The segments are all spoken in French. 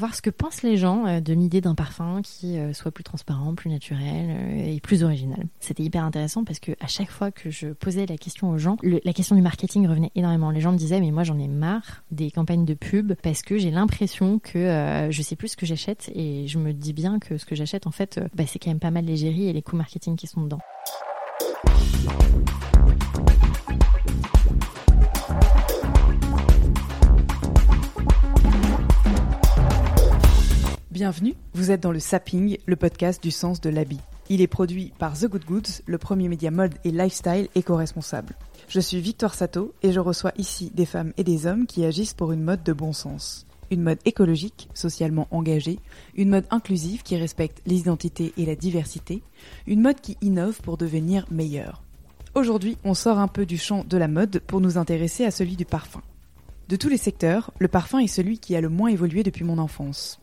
Voir ce que pensent les gens euh, de l'idée d'un parfum qui euh, soit plus transparent, plus naturel euh, et plus original. C'était hyper intéressant parce que à chaque fois que je posais la question aux gens, la question du marketing revenait énormément. Les gens me disaient mais moi j'en ai marre des campagnes de pub parce que j'ai l'impression que euh, je sais plus ce que j'achète et je me dis bien que ce que j'achète en fait bah, c'est quand même pas mal l'égérie et les coûts marketing qui sont dedans. Bienvenue, vous êtes dans le Sapping, le podcast du sens de l'habit. Il est produit par The Good Goods, le premier média mode et lifestyle éco-responsable. Je suis Victoire Sato et je reçois ici des femmes et des hommes qui agissent pour une mode de bon sens. Une mode écologique, socialement engagée, une mode inclusive qui respecte les identités et la diversité, une mode qui innove pour devenir meilleure. Aujourd'hui, on sort un peu du champ de la mode pour nous intéresser à celui du parfum. De tous les secteurs, le parfum est celui qui a le moins évolué depuis mon enfance.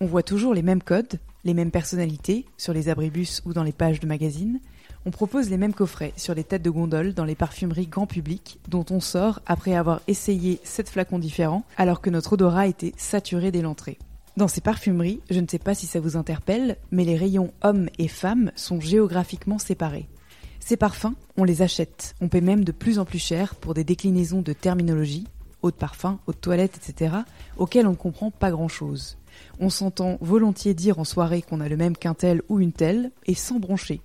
On voit toujours les mêmes codes, les mêmes personnalités sur les abribus ou dans les pages de magazines. On propose les mêmes coffrets sur les têtes de gondole dans les parfumeries grand public dont on sort après avoir essayé sept flacons différents alors que notre odorat était saturé dès l'entrée. Dans ces parfumeries, je ne sais pas si ça vous interpelle, mais les rayons hommes et femmes sont géographiquement séparés. Ces parfums, on les achète, on paie même de plus en plus cher pour des déclinaisons de terminologie, eau de parfum, eau de toilette, etc., auxquelles on ne comprend pas grand-chose. On s'entend volontiers dire en soirée qu'on a le même qu'un tel ou une telle, et sans broncher.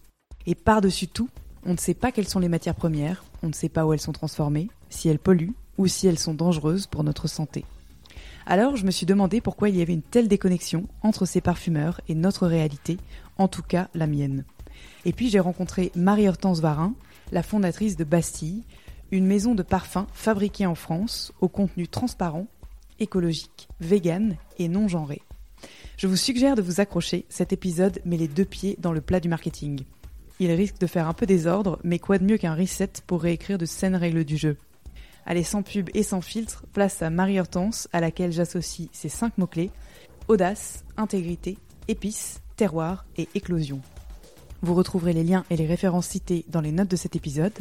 Et par-dessus tout, on ne sait pas quelles sont les matières premières, on ne sait pas où elles sont transformées, si elles polluent, ou si elles sont dangereuses pour notre santé. Alors je me suis demandé pourquoi il y avait une telle déconnexion entre ces parfumeurs et notre réalité, en tout cas la mienne. Et puis j'ai rencontré Marie-Hortense Varin, la fondatrice de Bastille, une maison de parfums fabriquée en France, au contenu transparent, écologique, vegan et non genré. Je vous suggère de vous accrocher, cet épisode met les deux pieds dans le plat du marketing. Il risque de faire un peu désordre, mais quoi de mieux qu'un reset pour réécrire de saines règles du jeu? Allez, sans pub et sans filtre, place à Marie-Hortense, à laquelle j'associe ces cinq mots-clés audace, intégrité, épices, terroir et éclosion. Vous retrouverez les liens et les références cités dans les notes de cet épisode.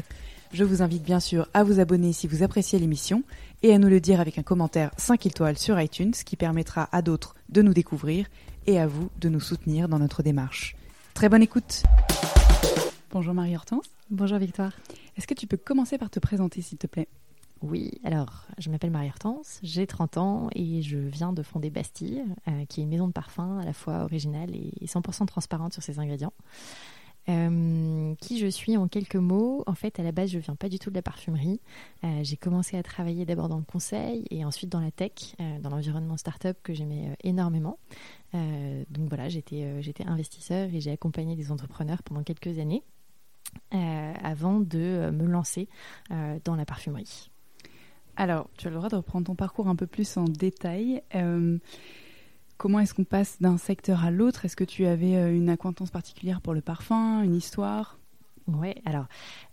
Je vous invite bien sûr à vous abonner si vous appréciez l'émission et à nous le dire avec un commentaire 5 étoiles sur iTunes qui permettra à d'autres de nous découvrir et à vous de nous soutenir dans notre démarche. Très bonne écoute Bonjour Marie-Hortense. Bonjour Victoire. Est-ce que tu peux commencer par te présenter s'il te plaît? Oui, alors je m'appelle Marie-Hortense, j'ai 30 ans et je viens de fonder Bastille, euh, qui est une maison de parfum à la fois originale et 100% transparente sur ses ingrédients. Euh, qui je suis en quelques mots En fait, à la base, je viens pas du tout de la parfumerie. Euh, j'ai commencé à travailler d'abord dans le conseil et ensuite dans la tech, euh, dans l'environnement startup que j'aimais énormément. Donc voilà, j'étais investisseur et j'ai accompagné des entrepreneurs pendant quelques années avant de me lancer dans la parfumerie. Alors, tu as le droit de reprendre ton parcours un peu plus en détail. Comment est-ce qu'on passe d'un secteur à l'autre? Est-ce que tu avais euh, une acquaintance particulière pour le parfum, une histoire? Ouais, alors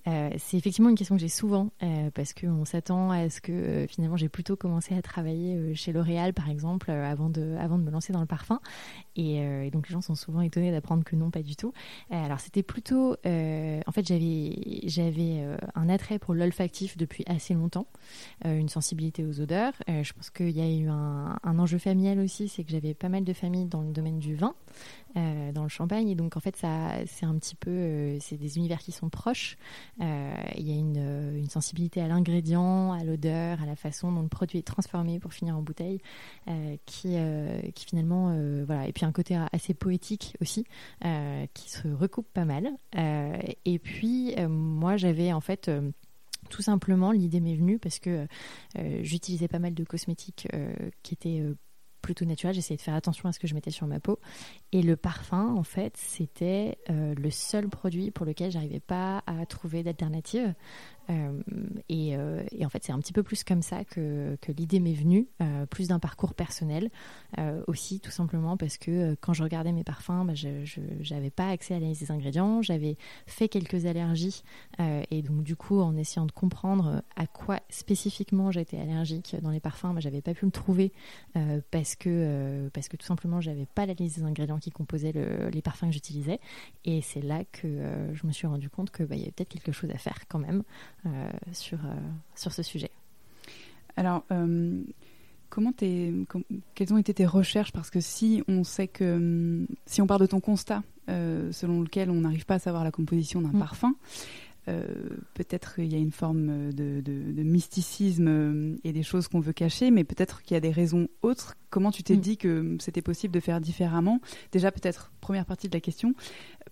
euh, c'est effectivement une question que j'ai souvent euh, parce qu'on s'attend à ce que euh, finalement j'ai plutôt commencé à travailler euh, chez L'Oréal par exemple avant, de, avant de me lancer dans le parfum et, donc les gens sont souvent étonnés d'apprendre que non, pas du tout. Alors c'était plutôt, en fait j'avais j'avais un attrait pour l'olfactif depuis assez longtemps, une sensibilité aux odeurs. Je pense qu'il y a eu un, un enjeu familial aussi, c'est que j'avais pas mal de familles dans le domaine du vin dans le champagne. Et donc, en fait, ça, c'est un petit peu, c'est des univers qui sont proches. Euh, Il y a une, euh, une sensibilité à l'ingrédient, à l'odeur, à la façon dont le produit est transformé pour finir en bouteille, euh, qui, qui finalement, voilà. Et puis un côté assez poétique aussi, qui se recoupe pas mal. Et puis, moi, j'avais en fait. tout simplement, l'idée m'est venue parce que j'utilisais pas mal de cosmétiques qui étaient plutôt naturels. J'essayais de faire attention à ce que je mettais sur ma peau. Et le parfum, en fait, c'était euh, le seul produit pour lequel j'arrivais pas à trouver d'alternative. Et, et, en fait, c'est un petit peu plus comme ça que, que l'idée m'est venue, plus d'un parcours personnel aussi, tout simplement parce que quand je regardais mes parfums, bah, je n'avais pas accès à l'analyse des ingrédients, j'avais fait quelques allergies et donc du coup, en essayant de comprendre à quoi spécifiquement j'étais allergique dans les parfums, bah, j'avais pas pu me trouver parce que parce que tout simplement, j'avais pas la liste des ingrédients qui composaient les parfums que j'utilisais. Et c'est là que euh, je me suis rendu compte qu'il bah, y avait peut-être quelque chose à faire quand même euh, sur, euh, sur ce sujet. Alors, comment quelles ont été tes recherches? Parce que si on sait que, si on part de ton constat, selon lequel on n'arrive pas à savoir la composition d'un mm. parfum, euh, peut-être qu'il y a une forme de, mysticisme euh, et des choses qu'on veut cacher, mais peut-être qu'il y a des raisons autres. Comment tu t'es mm. dit que c'était possible de faire différemment? Déjà, peut-être, première partie de la question,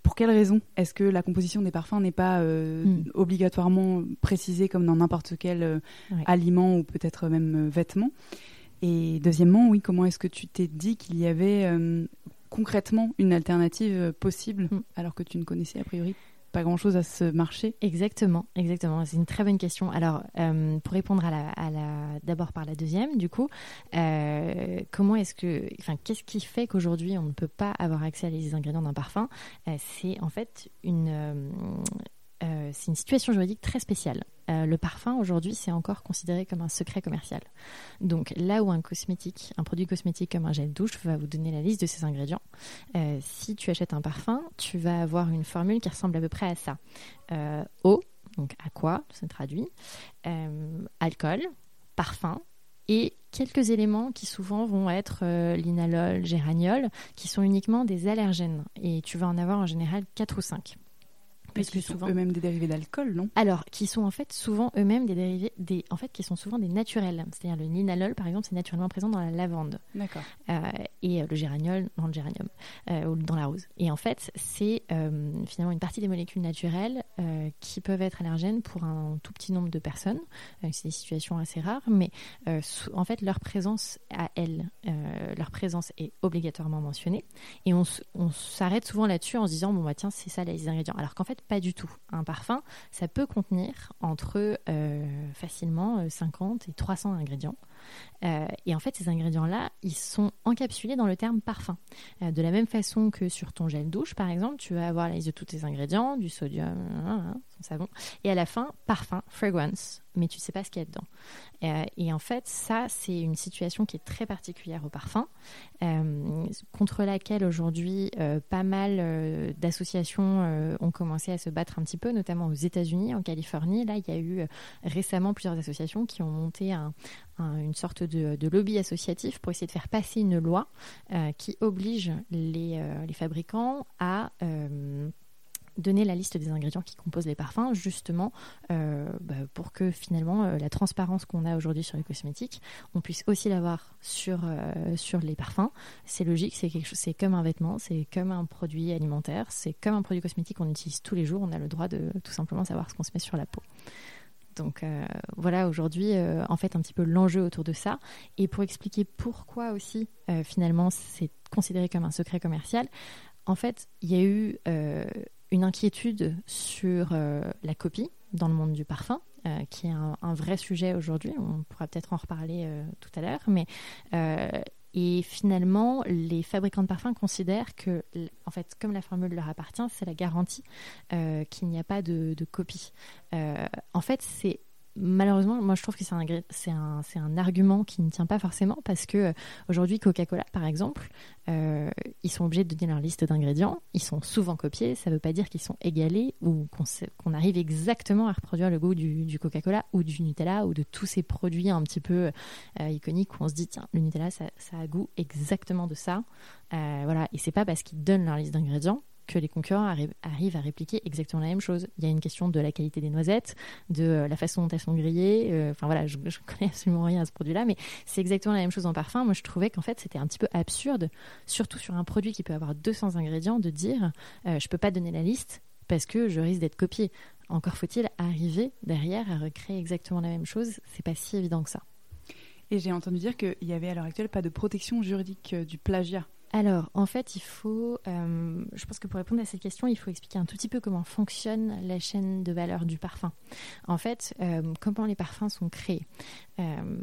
pour quelles raisons est-ce que la composition des parfums n'est pas euh, mm. obligatoirement précisée comme dans n'importe quel aliment ou peut-être même vêtement? Et deuxièmement, oui, comment est-ce que tu t'es dit qu'il y avait concrètement une alternative possible mm. alors que tu ne connaissais a priori pas grand-chose à ce marché Exactement, exactement. C'est une très bonne question. Alors, euh, pour répondre à la, d'abord par la deuxième, du coup, euh, comment est-ce que, enfin, qu'est-ce qui fait qu'aujourd'hui on ne peut pas avoir accès à les ingrédients d'un parfum? Euh, C'est en fait une euh, c'est une situation juridique très spéciale. Euh, le parfum, aujourd'hui, c'est encore considéré comme un secret commercial. Donc là où un cosmétique, un produit cosmétique comme un gel douche va vous donner la liste de ses ingrédients, euh, si tu achètes un parfum, tu vas avoir une formule qui ressemble à peu près à ça. eau, donc à quoi, ça traduit, alcool, parfum, et quelques éléments qui souvent vont être l'inalol, géraniol, qui sont uniquement des allergènes. Et tu vas en avoir en général 4 ou 5 parce que souvent eux-mêmes des dérivés d'alcool, non? Alors, qui sont en fait souvent eux-mêmes des dérivés, des, en fait, qui sont souvent des naturels. C'est-à-dire le linalol, par exemple, c'est naturellement présent dans la lavande. D'accord. Euh, et euh, le géraniol dans le géranium euh, ou dans la rose. Et en fait, c'est finalement une partie des molécules naturelles qui peuvent être allergènes pour un tout petit nombre de personnes. c'est des situations assez rares, mais en fait, leur présence à elles, leur présence est obligatoirement mentionnée. Et on, on s'arrête souvent là-dessus en se disant bon bah tiens, c'est ça les ingrédients. Alors qu'en fait, pas du tout. Un parfum, ça peut contenir entre euh, facilement 50 euh, et 300 ingrédients. Euh, et en fait, ces ingrédients-là, ils sont encapsulés dans le terme parfum. de la même façon que sur ton gel douche, par exemple, tu vas avoir la liste de tous tes ingrédients, du sodium, son savon, et à la fin, parfum, fragrance, mais tu ne sais pas ce qu'il y a dedans. Euh, et en fait, ça, c'est une situation qui est très particulière au parfum, euh, contre laquelle aujourd'hui, euh, pas mal d'associations ont commencé à se battre un petit peu, notamment aux États-Unis, en Californie. Là, il y a eu récemment plusieurs associations qui ont monté une sorte de, lobby associatif pour essayer de faire passer une loi qui oblige les, les fabricants à donner la liste des ingrédients qui composent les parfums, justement euh, bah, pour que finalement euh, la transparence qu'on a aujourd'hui sur les cosmétiques, on puisse aussi l'avoir sur, euh, les parfums. C'est logique, c'est comme un vêtement, c'est comme un produit alimentaire, c'est comme un produit cosmétique qu'on utilise tous les jours. On a le droit de tout simplement savoir ce qu'on se met sur la peau. Donc voilà aujourd'hui en fait un petit peu l'enjeu autour de ça. Et pour expliquer pourquoi aussi finalement c'est considéré comme un secret commercial, en fait il y a eu une inquiétude sur euh, la copie dans le monde du parfum, euh, qui est un, vrai sujet aujourd'hui. On pourra peut-être en reparler euh, tout à l'heure, mais et finalement, les fabricants de parfums considèrent que, en fait, comme la formule leur appartient, c'est la garantie qu'il n'y a pas de, copie. en fait, c'est malheureusement, moi je trouve que c'est un, un, un argument qui ne tient pas forcément parce que euh, aujourd'hui, Coca-Cola, par exemple, euh, ils sont obligés de donner leur liste d'ingrédients. Ils sont souvent copiés. Ça ne veut pas dire qu'ils sont égalés ou qu'on, qu'on arrive exactement à reproduire le goût du, Coca-Cola ou du Nutella ou de tous ces produits un petit peu euh, iconiques où on se dit tiens, le Nutella, ça, ça a goût exactement de ça. voilà. Et c'est pas parce qu'ils donnent leur liste d'ingrédients que les concurrents arrivent à répliquer exactement la même chose. Il y a une question de la qualité des noisettes, de euh, la façon dont elles sont grillées. Euh, enfin voilà, je, ne connais absolument rien à ce produit-là, mais c'est exactement la même chose en parfum. Moi, je trouvais qu'en fait, c'était un petit peu absurde, surtout sur un produit qui peut avoir 200 ingrédients, de dire euh, je peux pas donner la liste parce que je risque d'être copié. Encore faut-il arriver derrière à recréer exactement la même chose. C'est pas si évident que ça. Et j'ai entendu dire qu'il y avait à l'heure actuelle pas de protection juridique du plagiat alors, en fait, il faut, euh, je pense que pour répondre à cette question, il faut expliquer un tout petit peu comment fonctionne la chaîne de valeur du parfum. En fait, euh, comment les parfums sont créés. Euh,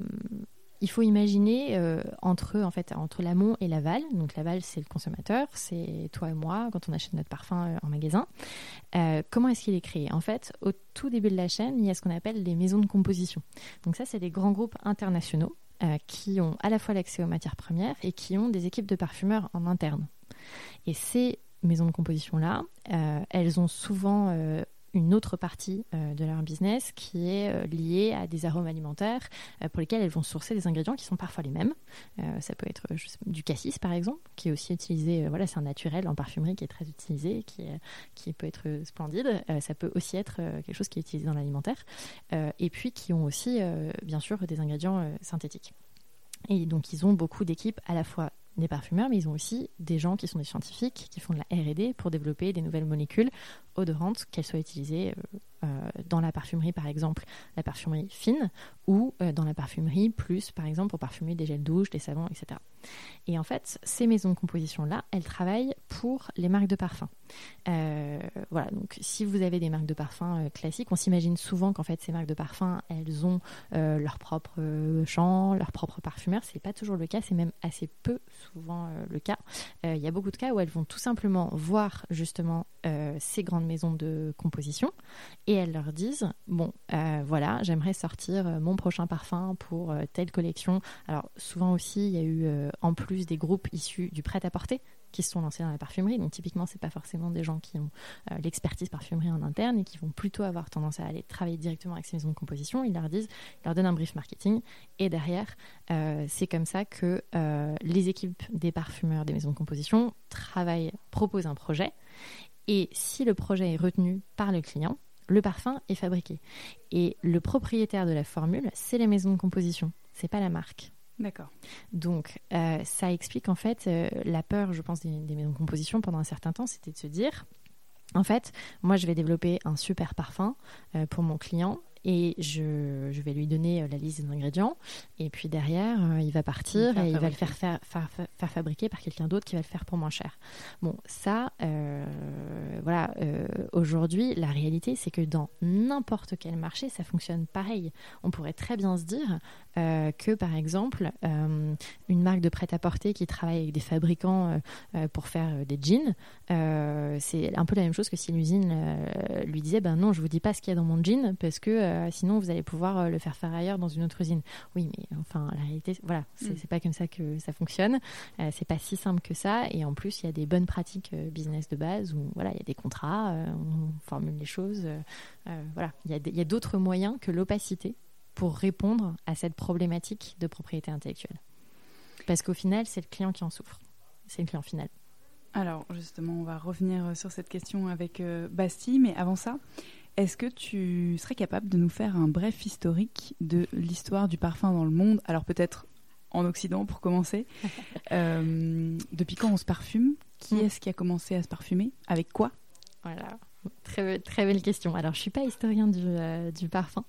il faut imaginer entre en fait entre l'amont et l'aval. Donc l'aval c'est le consommateur, c'est toi et moi quand on achète notre parfum en magasin. comment est-ce qu'il est créé? En fait, au tout début de la chaîne, il y a ce qu'on appelle des maisons de composition. Donc ça, c'est des grands groupes internationaux euh, qui ont à la fois l'accès aux matières premières et qui ont des équipes de parfumeurs en interne. Et ces maisons de composition-là, euh, elles ont souvent euh, une autre partie de leur business qui est liée à des arômes alimentaires pour lesquels elles vont sourcer des ingrédients qui sont parfois les mêmes. ça peut être du cassis par exemple, qui est aussi utilisé, voilà, c'est un naturel en parfumerie qui est très utilisé, qui, qui peut être splendide. ça peut aussi être quelque chose qui est utilisé dans l'alimentaire. et puis qui ont aussi, bien sûr, des ingrédients synthétiques. Et donc, ils ont beaucoup d'équipes à la fois des parfumeurs, mais ils ont aussi des gens qui sont des scientifiques, qui font de la RD pour développer des nouvelles molécules odorantes, qu'elles soient utilisées euh, euh, dans la parfumerie, par exemple, la parfumerie fine, ou euh, dans la parfumerie plus, par exemple, pour parfumer des gels douche, des savons, etc. Et en fait, ces maisons de composition-là, elles travaillent pour les marques de parfum. Voilà, donc si vous avez des marques de parfum classiques, on s'imagine souvent qu'en fait, ces marques de parfum, elles ont leur propre champ, leur propre parfumeur. C'est pas toujours le cas, c'est même assez peu souvent le cas. Il y a beaucoup de cas où elles vont tout simplement voir justement ces grandes maisons de composition et elles leur disent bon euh, voilà j'aimerais sortir euh, mon prochain parfum pour euh, telle collection alors souvent aussi il y a eu en plus des groupes issus du prêt-à-porter qui se sont lancés dans la parfumerie donc typiquement c'est pas forcément des gens qui ont l'expertise parfumerie en interne et qui vont plutôt avoir tendance à aller travailler directement avec ces maisons de composition ils leur disent ils leur donnent un brief marketing et derrière c'est comme ça que les équipes des parfumeurs des maisons de composition travaillent proposent un projet et si le projet est retenu par le client, le parfum est fabriqué. Et le propriétaire de la formule, c'est les maisons de composition, c'est pas la marque. D'accord. Donc, euh, ça explique en fait euh, la peur, je pense, des, maisons de composition pendant un certain temps, c'était de se dire, en fait, moi, je vais développer un super parfum euh, pour mon client et je, vais lui donner la liste des ingrédients. Et puis derrière, euh, il va partir et il va le faire faire, faire, fabriquer par quelqu'un d'autre qui va le faire pour moins cher. Bon, ça, euh, voilà, aujourd'hui, la réalité, c'est que dans n'importe quel marché, ça fonctionne pareil. On pourrait très bien se dire que, par exemple, une marque de prêt-à-porter qui travaille avec des fabricants pour faire des jeans, c'est un peu la même chose que si l'usine lui disait, ben non, je vous dis pas ce qu'il y a dans mon jean parce que euh, sinon vous allez pouvoir euh, le faire faire ailleurs dans une autre usine. Oui, mais enfin, la réalité, voilà, c'est mm. pas comme ça que ça fonctionne. Euh, c'est pas si simple que ça. Et en plus, il y a des bonnes pratiques business de base où voilà, il y a des contrats, on formule les choses. voilà, il y a d'autres moyens que l'opacité pour répondre à cette problématique de propriété intellectuelle. Parce qu'au final, c'est le client qui en souffre. C'est le client final. Alors justement, on va revenir sur cette question avec Bastille, mais avant ça, est-ce que tu serais capable de nous faire un bref historique de l'histoire du parfum dans le monde? Alors peut-être en Occident pour commencer. Euh, depuis quand on se parfume? Qui mm. est-ce qui a commencé à se parfumer? Avec quoi? Voilà. Très, très belle question. Alors, je suis pas historien du, euh, parfum,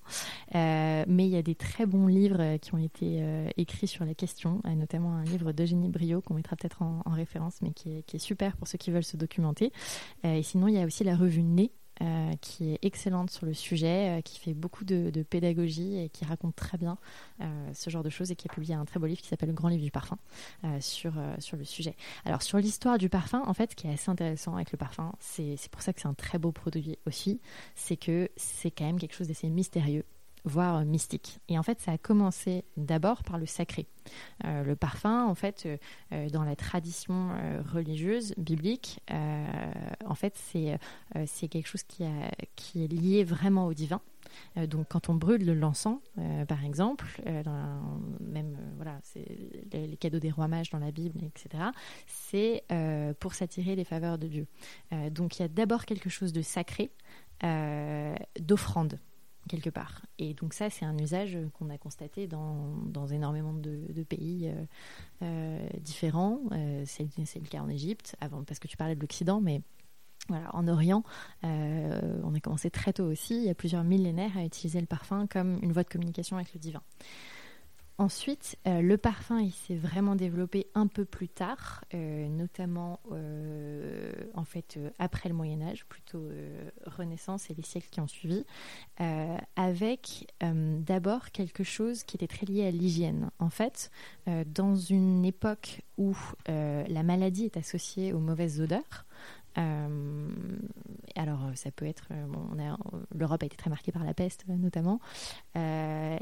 euh, mais il y a des très bons livres qui ont été écrits sur la question, notamment un livre d'Eugénie Brio qu'on mettra peut-être en, référence, mais qui est, qui est, super pour ceux qui veulent se documenter. et sinon, il y a aussi la revue Nez euh, qui est excellente sur le sujet, euh, qui fait beaucoup de, pédagogie et qui raconte très bien euh, ce genre de choses et qui a publié un très beau livre qui s'appelle Le Grand Livre du Parfum sur, sur le sujet. Alors sur l'histoire du parfum, en fait, ce qui est assez intéressant avec le parfum, c'est pour ça que c'est un très beau produit aussi, c'est que c'est quand même quelque chose d'assez mystérieux voire euh, mystique. Et en fait, ça a commencé d'abord par le sacré. Euh, le parfum, en fait, euh, dans la tradition religieuse, biblique, en fait, c'est c'est quelque chose qui, est lié vraiment au divin. donc, quand on brûle l'encens, par exemple, même voilà, les, les, cadeaux des rois mages dans la Bible, etc., c'est pour s'attirer les faveurs de Dieu. donc, il y a d'abord quelque chose de sacré, d'offrande quelque part. Et donc ça, c'est un usage qu'on a constaté dans, dans énormément de, pays euh, euh, différents. Euh, c'est le cas en Égypte, avant, parce que tu parlais de l'Occident, mais voilà, en Orient, on a commencé très tôt aussi, il y a plusieurs millénaires, à utiliser le parfum comme une voie de communication avec le divin. Ensuite, euh, le parfum, il s'est vraiment développé un peu plus tard, euh, notamment en fait après le Moyen Âge, plutôt Renaissance et les siècles qui ont suivi, avec d'abord quelque chose qui était très lié à l'hygiène. En fait, dans une époque où la maladie est associée aux mauvaises odeurs, euh, alors, ça peut être. Euh, L'Europe a été très marquée par la peste, notamment. Euh,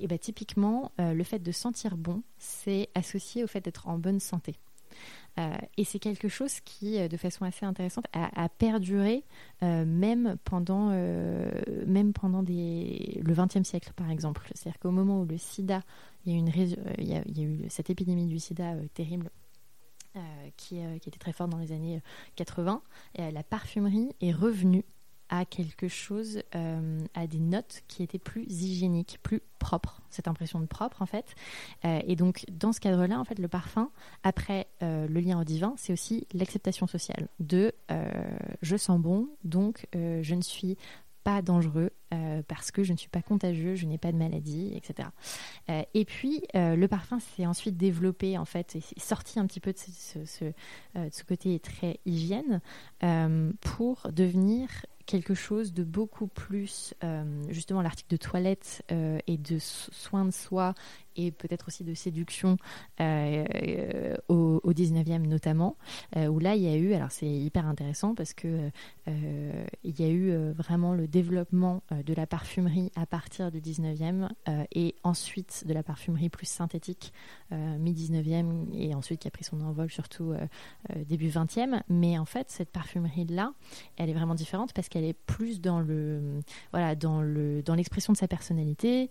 et bah, typiquement, le fait de sentir bon, c'est associé au fait d'être en bonne santé. et c'est quelque chose qui, de façon assez intéressante, a, perduré même pendant, même pendant le XXe siècle, par exemple. C'est-à-dire qu'au moment où le sida, il y, a une, il, y a, eu cette épidémie du sida terrible euh, qui, euh, qui, était très forte dans les années 80. Euh, et, la parfumerie est revenue à quelque chose, à des notes qui étaient plus hygiéniques, plus propres, cette impression de propre en fait. et donc dans ce cadre-là, en fait, le parfum, après le lien au divin, c'est aussi l'acceptation sociale de je sens bon, donc je ne suis pas dangereux euh, parce que je ne suis pas contagieux, je n'ai pas de maladie, etc. Euh, et puis euh, le parfum s'est ensuite développé en fait, et sorti un petit peu de ce, ce, de ce côté très hygiène pour devenir quelque chose de beaucoup plus, justement, l'article de toilette et de soins de soi et peut-être aussi de séduction euh, au, au, 19e notamment, euh, où là il y a eu, alors c'est hyper intéressant parce que euh, il y a eu vraiment le développement de la parfumerie à partir du 19e et ensuite de la parfumerie plus synthétique mi-19e et ensuite qui a pris son envol surtout début 20e. Mais en fait, cette parfumerie-là, elle est vraiment différente parce qu'elle est plus dans le, voilà, dans le, dans l'expression de sa personnalité,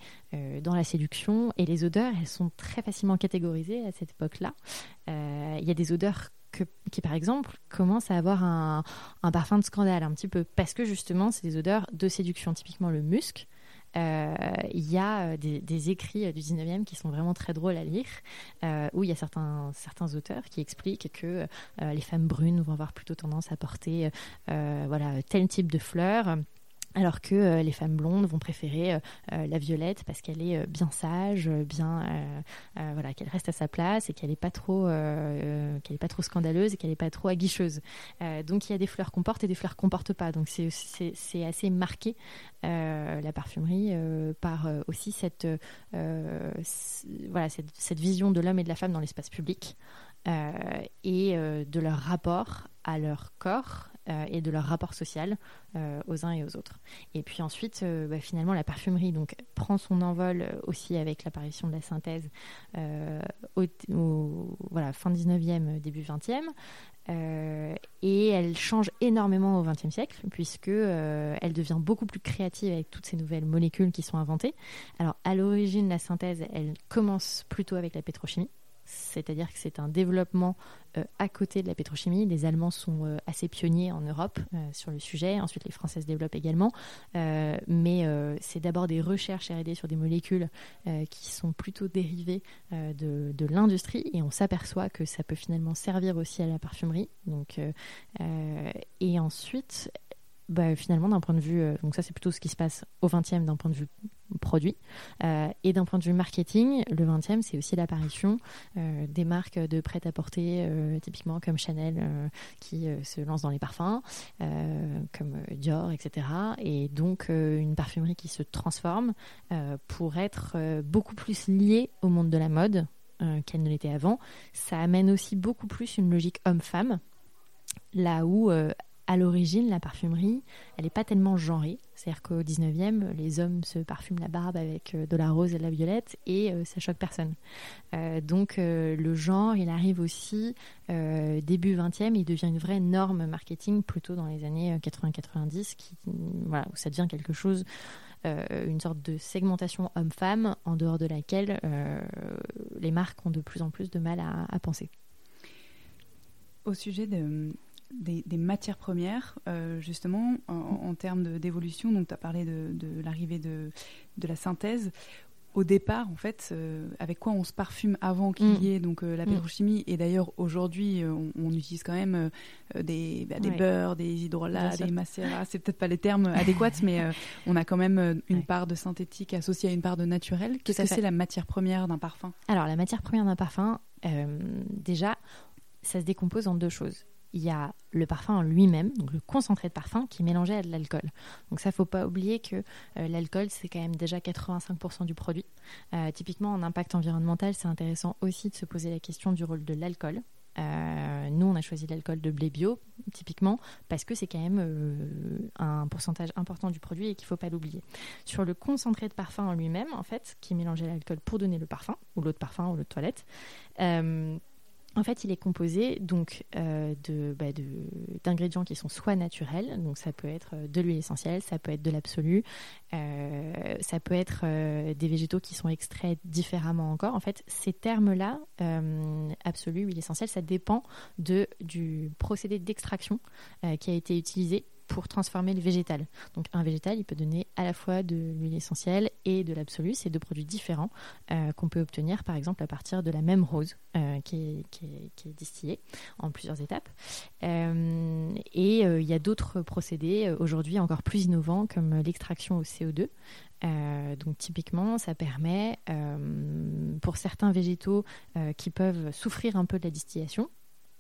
dans la séduction et les odeurs elles sont très facilement catégorisées à cette époque-là. Euh, il y a des odeurs qui, par exemple, commencent à avoir un, parfum de scandale un petit peu, parce que justement, c'est des odeurs de séduction, typiquement le musc. Euh, il y a euh, des, écrits du 19e qui sont vraiment très drôles à lire, où il y a certains, auteurs qui expliquent que les femmes brunes vont avoir plutôt tendance à porter voilà, tel type de fleurs alors que euh, les femmes blondes vont préférer euh, euh, la violette parce qu'elle est bien sage, bien voilà, qu'elle reste à sa place et qu'elle n'est pas trop qu'elle pas trop scandaleuse et qu'elle n'est pas trop aguicheuse. donc il y a des fleurs qu'on porte et des fleurs qu'on porte pas. Donc c'est c'est assez marqué la parfumerie par aussi cette voilà cette, cette, vision de l'homme et de la femme dans l'espace public et de leur rapport à leur corps euh, et de leur rapport social euh, aux uns et aux autres. Et puis ensuite, euh, bah, finalement, la parfumerie donc, prend son envol aussi avec l'apparition de la synthèse au, voilà, fin 19e, début 20e. et elle change énormément au XXe siècle, puisque elle devient beaucoup plus créative avec toutes ces nouvelles molécules qui sont inventées. Alors, à l'origine, la synthèse, elle commence plutôt avec la pétrochimie c'est-à-dire que c'est un développement euh, à côté de la pétrochimie. Les Allemands sont euh, assez pionniers en Europe euh, sur le sujet, ensuite les Français se développent également, mais c'est d'abord des recherches R&D sur des molécules qui sont plutôt dérivées de, l'industrie et on s'aperçoit que ça peut finalement servir aussi à la parfumerie. Et ensuite, bah, finalement, d'un point de vue, euh, donc ça c'est plutôt ce qui se passe au 20e d'un point de vue produit, euh, et d'un point de vue marketing, le 20e c'est aussi l'apparition euh, des marques de prêt-à-porter, typiquement comme Chanel qui se lance dans les parfums, comme Dior, etc. Et donc une parfumerie qui se transforme pour être beaucoup plus liée au monde de la mode qu'elle ne l'était avant. Ça amène aussi beaucoup plus une logique homme-femme là où à l'origine, la parfumerie, elle n'est pas tellement genrée. C'est-à-dire qu'au 19e, les hommes se parfument la barbe avec euh, de la rose et de la violette et euh, ça choque personne. Euh, donc le genre, il arrive aussi début 20e, il devient une vraie norme marketing plutôt dans les années 80-90, voilà, où ça devient quelque chose, une sorte de segmentation homme-femme en dehors de laquelle les marques ont de plus en plus de mal à penser. Au sujet de, des, matières premières, euh, justement, en, termes d'évolution. Donc, tu as parlé de, l'arrivée de, la synthèse. au départ, en fait, euh, avec quoi on se parfume avant qu'il Mm. y ait donc euh, la Mm. pétrochimie. Et d'ailleurs, aujourd'hui, on, on utilise quand même des, bah, des Ouais. beurres, des hydrolats, des macérats. C'est peut-être pas les termes adéquats, mais on a quand même une Ouais. part de synthétique associée à une part de naturel. Qu'est-ce que c'est la matière première d'un parfum? Alors, la matière première d'un parfum, déjà, ça se décompose en deux choses. Il y a le parfum en lui-même, donc le concentré de parfum, qui est mélangé à de l'alcool. Donc ça, faut pas oublier que euh, l'alcool, c'est quand même déjà 85% du produit. Euh, typiquement, en impact environnemental, c'est intéressant aussi de se poser la question du rôle de l'alcool. Euh, nous, on a choisi l'alcool de blé bio, typiquement, parce que c'est quand même un pourcentage important du produit et qu'il faut pas l'oublier. Sur le concentré de parfum en lui-même, en fait, qui est mélangé à l'alcool pour donner le parfum, ou l'eau de parfum, ou l'eau de toilette, en fait, il est composé donc euh, de, bah, de- d'ingrédients qui sont soit naturels, donc ça peut être euh, de l'huile essentielle, ça peut être de l'absolu, euh, ça peut être des végétaux qui sont extraits différemment encore. En fait, ces termes-là, absolu, huile essentielle, ça dépend de, du procédé d'extraction qui a été utilisé pour transformer le végétal. Donc un végétal, il peut donner à la fois de l'huile essentielle et de l'absolu. C'est deux produits différents euh, qu'on peut obtenir par exemple à partir de la même rose euh, qui, est, distillée en plusieurs étapes. Euh, et il y a d'autres procédés aujourd'hui encore plus innovants comme l'extraction au CO2. Euh, donc typiquement, ça permet pour certains végétaux qui peuvent souffrir un peu de la distillation,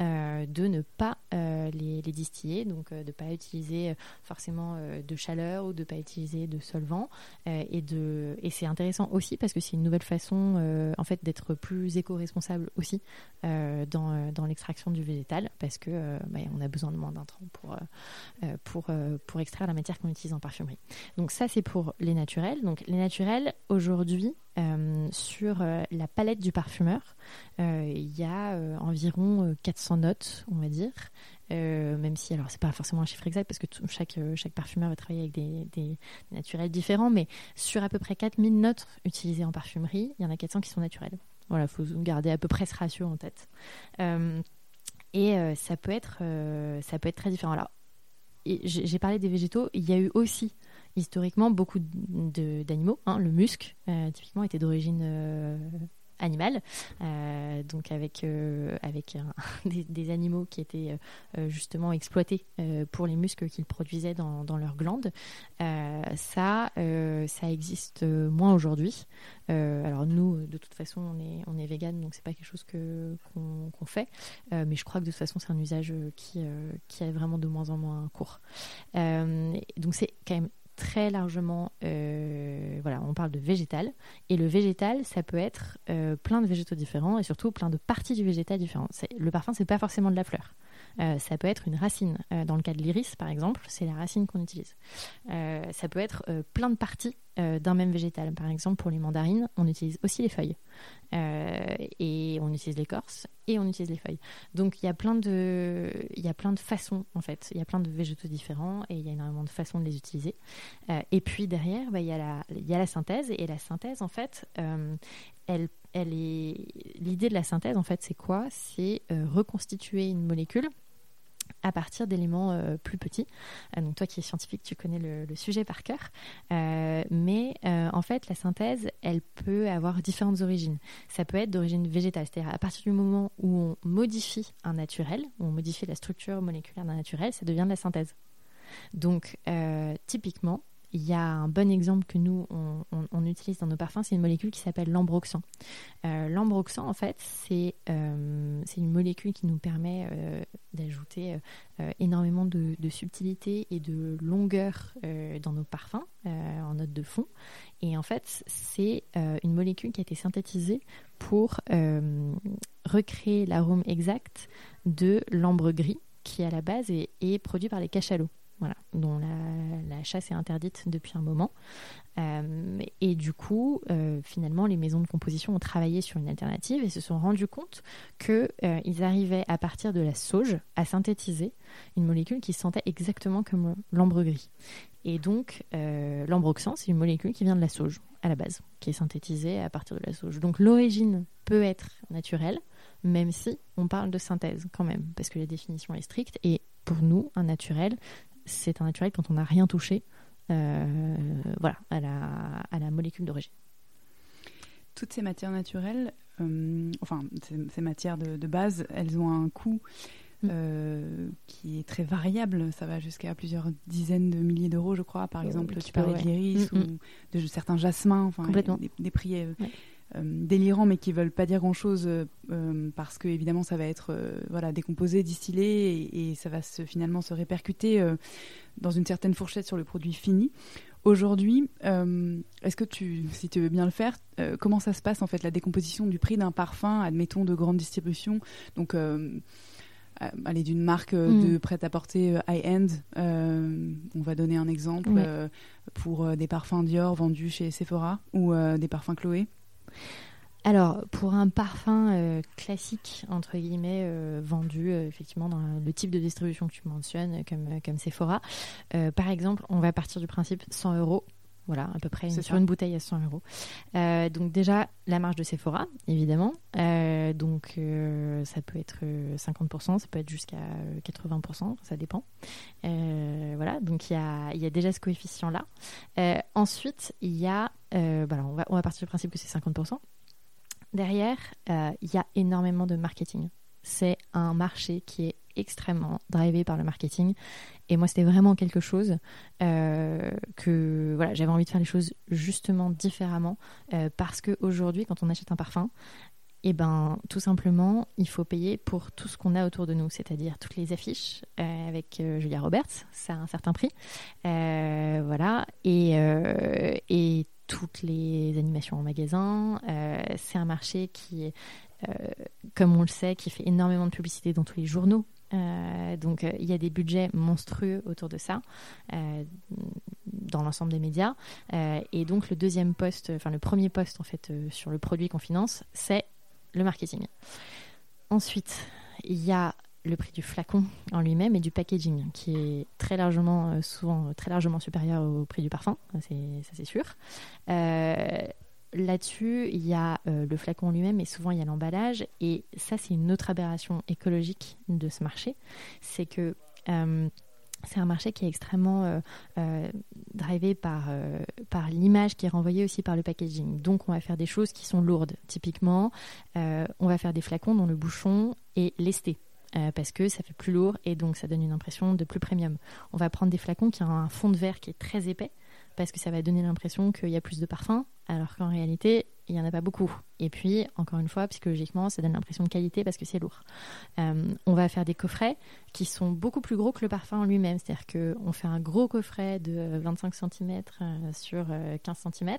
euh, de ne pas euh, les, distiller, donc euh, de ne pas utiliser forcément de chaleur ou de ne pas utiliser de solvant. Et et c'est intéressant aussi parce que c'est une nouvelle façon en fait d'être plus éco-responsable aussi dans, dans l'extraction du végétal parce que bah, on a besoin de moins d'intrants pour, pour, pour extraire la matière qu'on utilise en parfumerie. Donc ça c'est pour les naturels. Donc les naturels aujourd'hui euh, sur euh, la palette du parfumeur, euh, il y a environ euh, 400 notes, on va dire. Même si, alors, c'est pas forcément un chiffre exact parce que chaque, parfumeur va travailler avec des, naturels différents, mais sur à peu près 4000 notes utilisées en parfumerie, il y en a 400 qui sont naturelles. Voilà, faut garder à peu près ce ratio en tête. Et ça peut être, ça peut être très différent. Alors, j'ai parlé des végétaux, il y a eu aussi historiquement beaucoup d'animaux. hein. Le musc, euh, typiquement, était d'origine euh, animale, euh, donc avec, avec des, animaux qui étaient justement exploités pour les muscles qu'ils produisaient dans, dans leurs glandes. Ça, ça existe moins aujourd'hui. Alors nous, de toute façon, on est, on est vegan, donc c'est pas quelque chose que qu'on fait. Mais je crois que de toute façon, c'est un usage qui, qui est vraiment de moins en moins court. Donc c'est quand même très largement, euh, voilà, on parle de végétal. Et le végétal, ça peut être euh, plein de végétaux différents et surtout plein de parties du végétal différentes. C'est- Le parfum, c'est pas forcément de la fleur. Euh, ça peut être une racine. Euh, dans le cas de l'iris, par exemple, c'est la racine qu'on utilise. Euh, ça peut être plein de parties d'un même végétal. Par exemple, pour les mandarines, on utilise aussi les feuilles. Et on utilise l'écorce et on utilise les feuilles. Donc il y a plein de, il y a plein de façons en fait. Il y a plein de végétaux différents et il y a énormément de façons de les utiliser. Et puis derrière, bah, il y a la, il y a la synthèse et la synthèse en fait, elle, elle l'idée de la synthèse en fait, c'est quoi? C'est reconstituer une molécule à partir d'éléments euh, plus petits. Euh, toi qui es scientifique, tu connais le, sujet par cœur. Euh, mais en fait, la synthèse, elle peut avoir différentes origines. Ça peut être d'origine végétale, c'est-à-dire à partir du moment où on modifie un naturel, où on modifie la structure moléculaire d'un naturel, ça devient de la synthèse. Donc typiquement, il y a un bon exemple que nous, on, utilise dans nos parfums, c'est une molécule qui s'appelle l'ambroxan. Euh, l'ambroxan, en fait, c'est euh, une molécule qui nous permet euh, d'ajouter euh, énormément de, subtilité et de longueur dans nos parfums, en note de fond. Et en fait, c'est une molécule qui a été synthétisée pour recréer l'arôme exact de l'ambre gris, qui à la base est produit par les cachalots dont la, chasse est interdite depuis un moment. Euh, et du coup, euh, finalement, les maisons de composition ont travaillé sur une alternative et se sont rendus compte qu'ils euh, arrivaient, à partir de la sauge, à synthétiser une molécule qui se sentait exactement comme l'ambre gris. Et donc, l'ambroxan, c'est une molécule qui vient de la sauge, à la base, qui est synthétisée à partir de la sauge. Donc, l'origine peut être naturelle, même si on parle de synthèse quand même, parce que la définition est stricte. Et pour nous, un naturel, c'est un naturel quand on n'a rien touché euh, voilà, à, la, à la molécule d'origine. toutes ces matières naturelles, enfin ces, matières de, base, elles ont un coût mm. qui est très variable. Ça va jusqu'à plusieurs dizaines de milliers d'euros, je crois. Par exemple, tu parlais de l'iris mm, ou de certains jasmins, enfin, des, des, prix euh, délirants, mais qui veulent pas dire grand-chose euh, euh, parce que évidemment ça va être voilà décomposé, distillé et, ça va se, finalement se répercuter dans une certaine fourchette sur le produit fini. Aujourd'hui, est-ce que tu, si tu veux bien le faire, comment ça se passe en fait la décomposition du prix d'un parfum, admettons de grande distribution, donc aller d'une marque mm. de prêt-à-porter high-end. on va donner un exemple pour des parfums Dior vendus chez Sephora ou des parfums Chloé. Alors, pour un parfum euh, classique, entre guillemets, euh, vendu euh, effectivement dans le type de distribution que tu mentionnes, comme, comme Sephora, par exemple, on va partir du principe 100 euros. Voilà, à peu près sur une bouteille à 100 euros. donc déjà, la marge de Sephora, évidemment. donc ça peut être 50%, ça peut être jusqu'à 80%, ça dépend. voilà, donc il y a, y a, déjà ce coefficient-là. ensuite, il y a euh, bah on, va, partir du principe que c'est 50%. Derrière, euh, il y a énormément de marketing. C'est un marché qui est extrêmement drivé par le marketing. Et moi, c'était vraiment quelque chose euh, que voilà, j'avais envie de faire les choses justement différemment parce qu'aujourd'hui, quand on achète un parfum, eh ben, tout simplement, il faut payer pour tout ce qu'on a autour de nous, c'est-à-dire toutes les affiches avec Julia Roberts, ça a un certain prix, voilà, et toutes les animations en magasin. Euh, c'est un marché qui, euh, comme on le sait, qui fait énormément de publicité dans tous les journaux. Euh, donc il y a des budgets monstrueux autour de ça dans l'ensemble des médias. et donc le deuxième poste, enfin le premier poste en fait sur le produit qu'on finance, c'est le marketing. Ensuite, il y a le prix du flacon en lui-même et du packaging, qui est très largement, euh, souvent très largement supérieur au prix du parfum, ça c'est sûr. Euh, là-dessus, il y a euh, le flacon lui-même et souvent il y a l'emballage. Et ça, c'est une autre aberration écologique de ce marché. C'est que c'est un marché qui est extrêmement drivé par, par l'image qui est renvoyée aussi par le packaging. Donc on va faire des choses qui sont lourdes. Typiquement, on va faire des flacons dont le bouchon est lesté. Euh, parce que ça fait plus lourd et donc ça donne une impression de plus premium. On va prendre des flacons qui ont un fond de verre qui est très épais parce que ça va donner l'impression qu'il y a plus de parfum, alors qu'en réalité, il n'y en a pas beaucoup. Et puis, encore une fois, psychologiquement, ça donne l'impression de qualité parce que c'est lourd. Euh, on va faire des coffrets qui sont beaucoup plus gros que le parfum en lui-même. C'est-à-dire qu'on fait un gros coffret de 25 cm euh, sur 15 euh, cm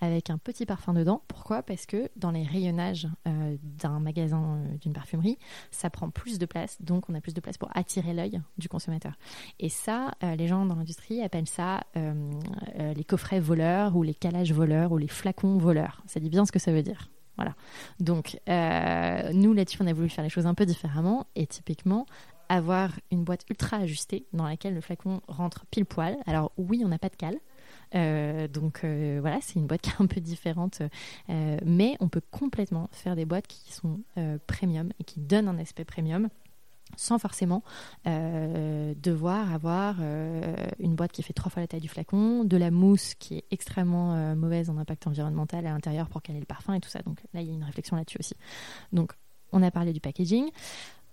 avec un petit parfum dedans. Pourquoi? Parce que dans les rayonnages d'un magasin, d'une parfumerie, ça prend plus de place. Donc, on a plus de place pour attirer l'œil du consommateur. Et ça, les gens dans l'industrie appellent ça les coffrets voleurs ou les calages voleurs ou les flacons voleurs. Ça dit bien ce que ça veut dire. Voilà. Donc, euh, nous, là-dessus, on a voulu faire les choses un peu différemment et typiquement avoir une boîte ultra ajustée dans laquelle le flacon rentre pile poil. Alors, oui, on n'a pas de cale. Euh, donc euh, voilà, c'est une boîte qui est un peu différente, mais on peut complètement faire des boîtes qui sont premium et qui donnent un aspect premium sans forcément euh, devoir avoir euh, une boîte qui fait trois fois la taille du flacon, de la mousse qui est extrêmement euh, mauvaise en impact environnemental à l'intérieur pour caler le parfum et tout ça. Donc là, il y a une réflexion là-dessus aussi. Donc, on a parlé du packaging.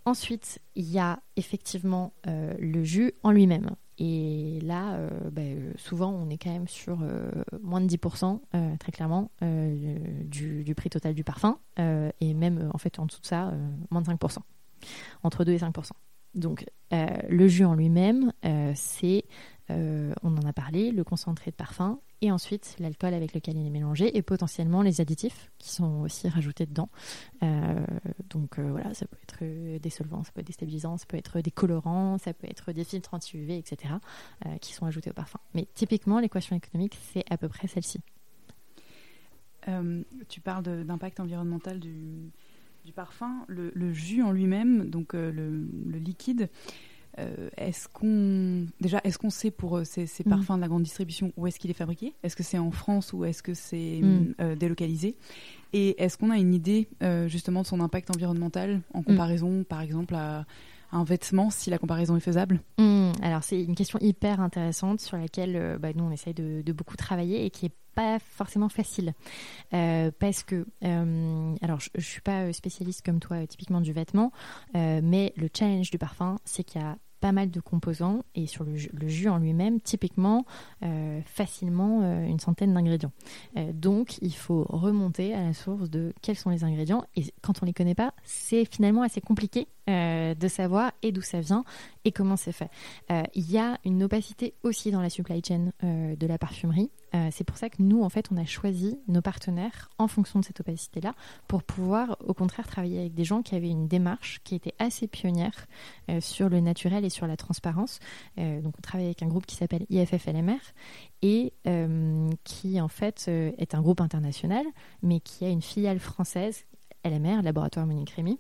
Ensuite, il y a effectivement le jus en lui-même. Et là, ben, souvent, on est quand même sur moins de 10%, très clairement, du, du, prix total du parfum. et même, en fait, en dessous de ça, moins de 5% entre 2 et 5% donc, euh, le jus en lui-même, euh, c'est, euh, on en a parlé, le concentré de parfum, et ensuite l'alcool avec lequel il est mélangé, et potentiellement les additifs qui sont aussi rajoutés dedans. donc voilà, ça peut être des solvants, ça peut être des stabilisants, ça peut être des colorants, ça peut être des filtres anti-UV, etc., qui sont ajoutés au parfum. Mais typiquement, l'équation économique, c'est à peu près celle-ci. tu parles d'impact environnemental du, du parfum, le, jus en lui-même, donc euh, le, liquide, euh, est-ce qu'on déjà est-ce qu'on sait pour euh, ces, mm. parfums de la grande distribution où est-ce qu'il est fabriqué? Est-ce que c'est en France ou est-ce que c'est mm. délocalisé? Et est-ce qu'on a une idée justement de son impact environnemental en mm. comparaison, par exemple, à un vêtement, si la comparaison est faisable? Alors c'est une question hyper intéressante sur laquelle bah, nous on essaye de, beaucoup travailler et qui est pas forcément facile parce que alors je, je suis pas spécialiste comme toi typiquement du vêtement mais le challenge du parfum c'est qu'il y a pas mal de composants et sur le jus, en lui-même, typiquement, euh, facilement euh, une centaine d'ingrédients. Euh, donc, il faut remonter à la source de quels sont les ingrédients. Et quand on les connaît pas, c'est finalement assez compliqué de savoir et d'où ça vient et comment c'est fait. Il y a une opacité aussi dans la supply chain de la parfumerie. Euh, c'est pour ça que nous, en fait, on a choisi nos partenaires en fonction de cette opacité-là pour pouvoir, au contraire, travailler avec des gens qui avaient une démarche qui était assez pionnière euh, sur le naturel et sur la transparence. Euh, donc, on travaille avec un groupe qui s'appelle IFF-LMR et qui, en fait, est un groupe international, mais qui a une filiale française, LMR, Laboratoire Monique Rémy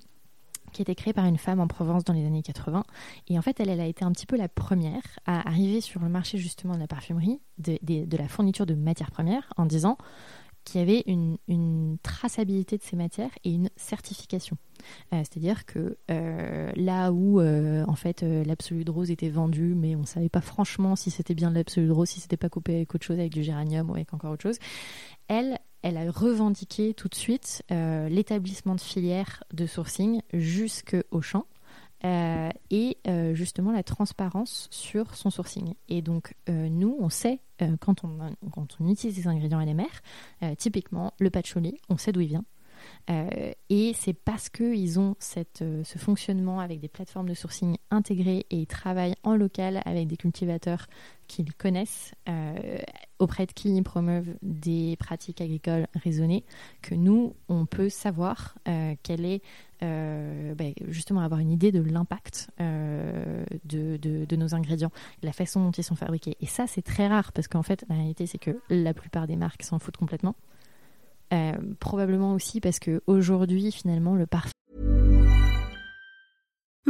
qui a été créée par une femme en Provence dans les années 80. Et en fait, elle, a été un petit peu la première à arriver sur le marché justement de la parfumerie, de, de, la fourniture de matières premières, en disant qu'il y avait une, une, traçabilité de ces matières et une certification. Euh, c'est-à-dire que euh, là où euh, en fait l'absolu de rose était vendu, mais on ne savait pas franchement si c'était bien de l'absolu de rose, si c'était pas coupé avec autre chose, avec du géranium ou avec encore autre chose, elle, elle a revendiqué tout de suite euh, l'établissement de filières de sourcing jusqu'au champ. Euh, et euh, justement la transparence sur son sourcing. Et donc, nous, on sait, quand, on, quand on utilise des ingrédients LMR, typiquement le patchouli, on sait d'où il vient. Et c'est parce qu'ils ont cette, ce fonctionnement avec des plateformes de sourcing intégrées et ils travaillent en local avec des cultivateurs qu'ils connaissent, euh, auprès de qui ils promeuvent des pratiques agricoles raisonnées, que nous, on peut savoir euh, quelle est, euh, ben, justement, avoir une idée de l'impact de, de, nos ingrédients, la façon dont ils sont fabriqués. Et ça, c'est très rare, parce qu'en fait, la réalité, c'est que la plupart des marques s'en foutent complètement. Probablement aussi parce qu'aujourd'hui, finalement, le parfum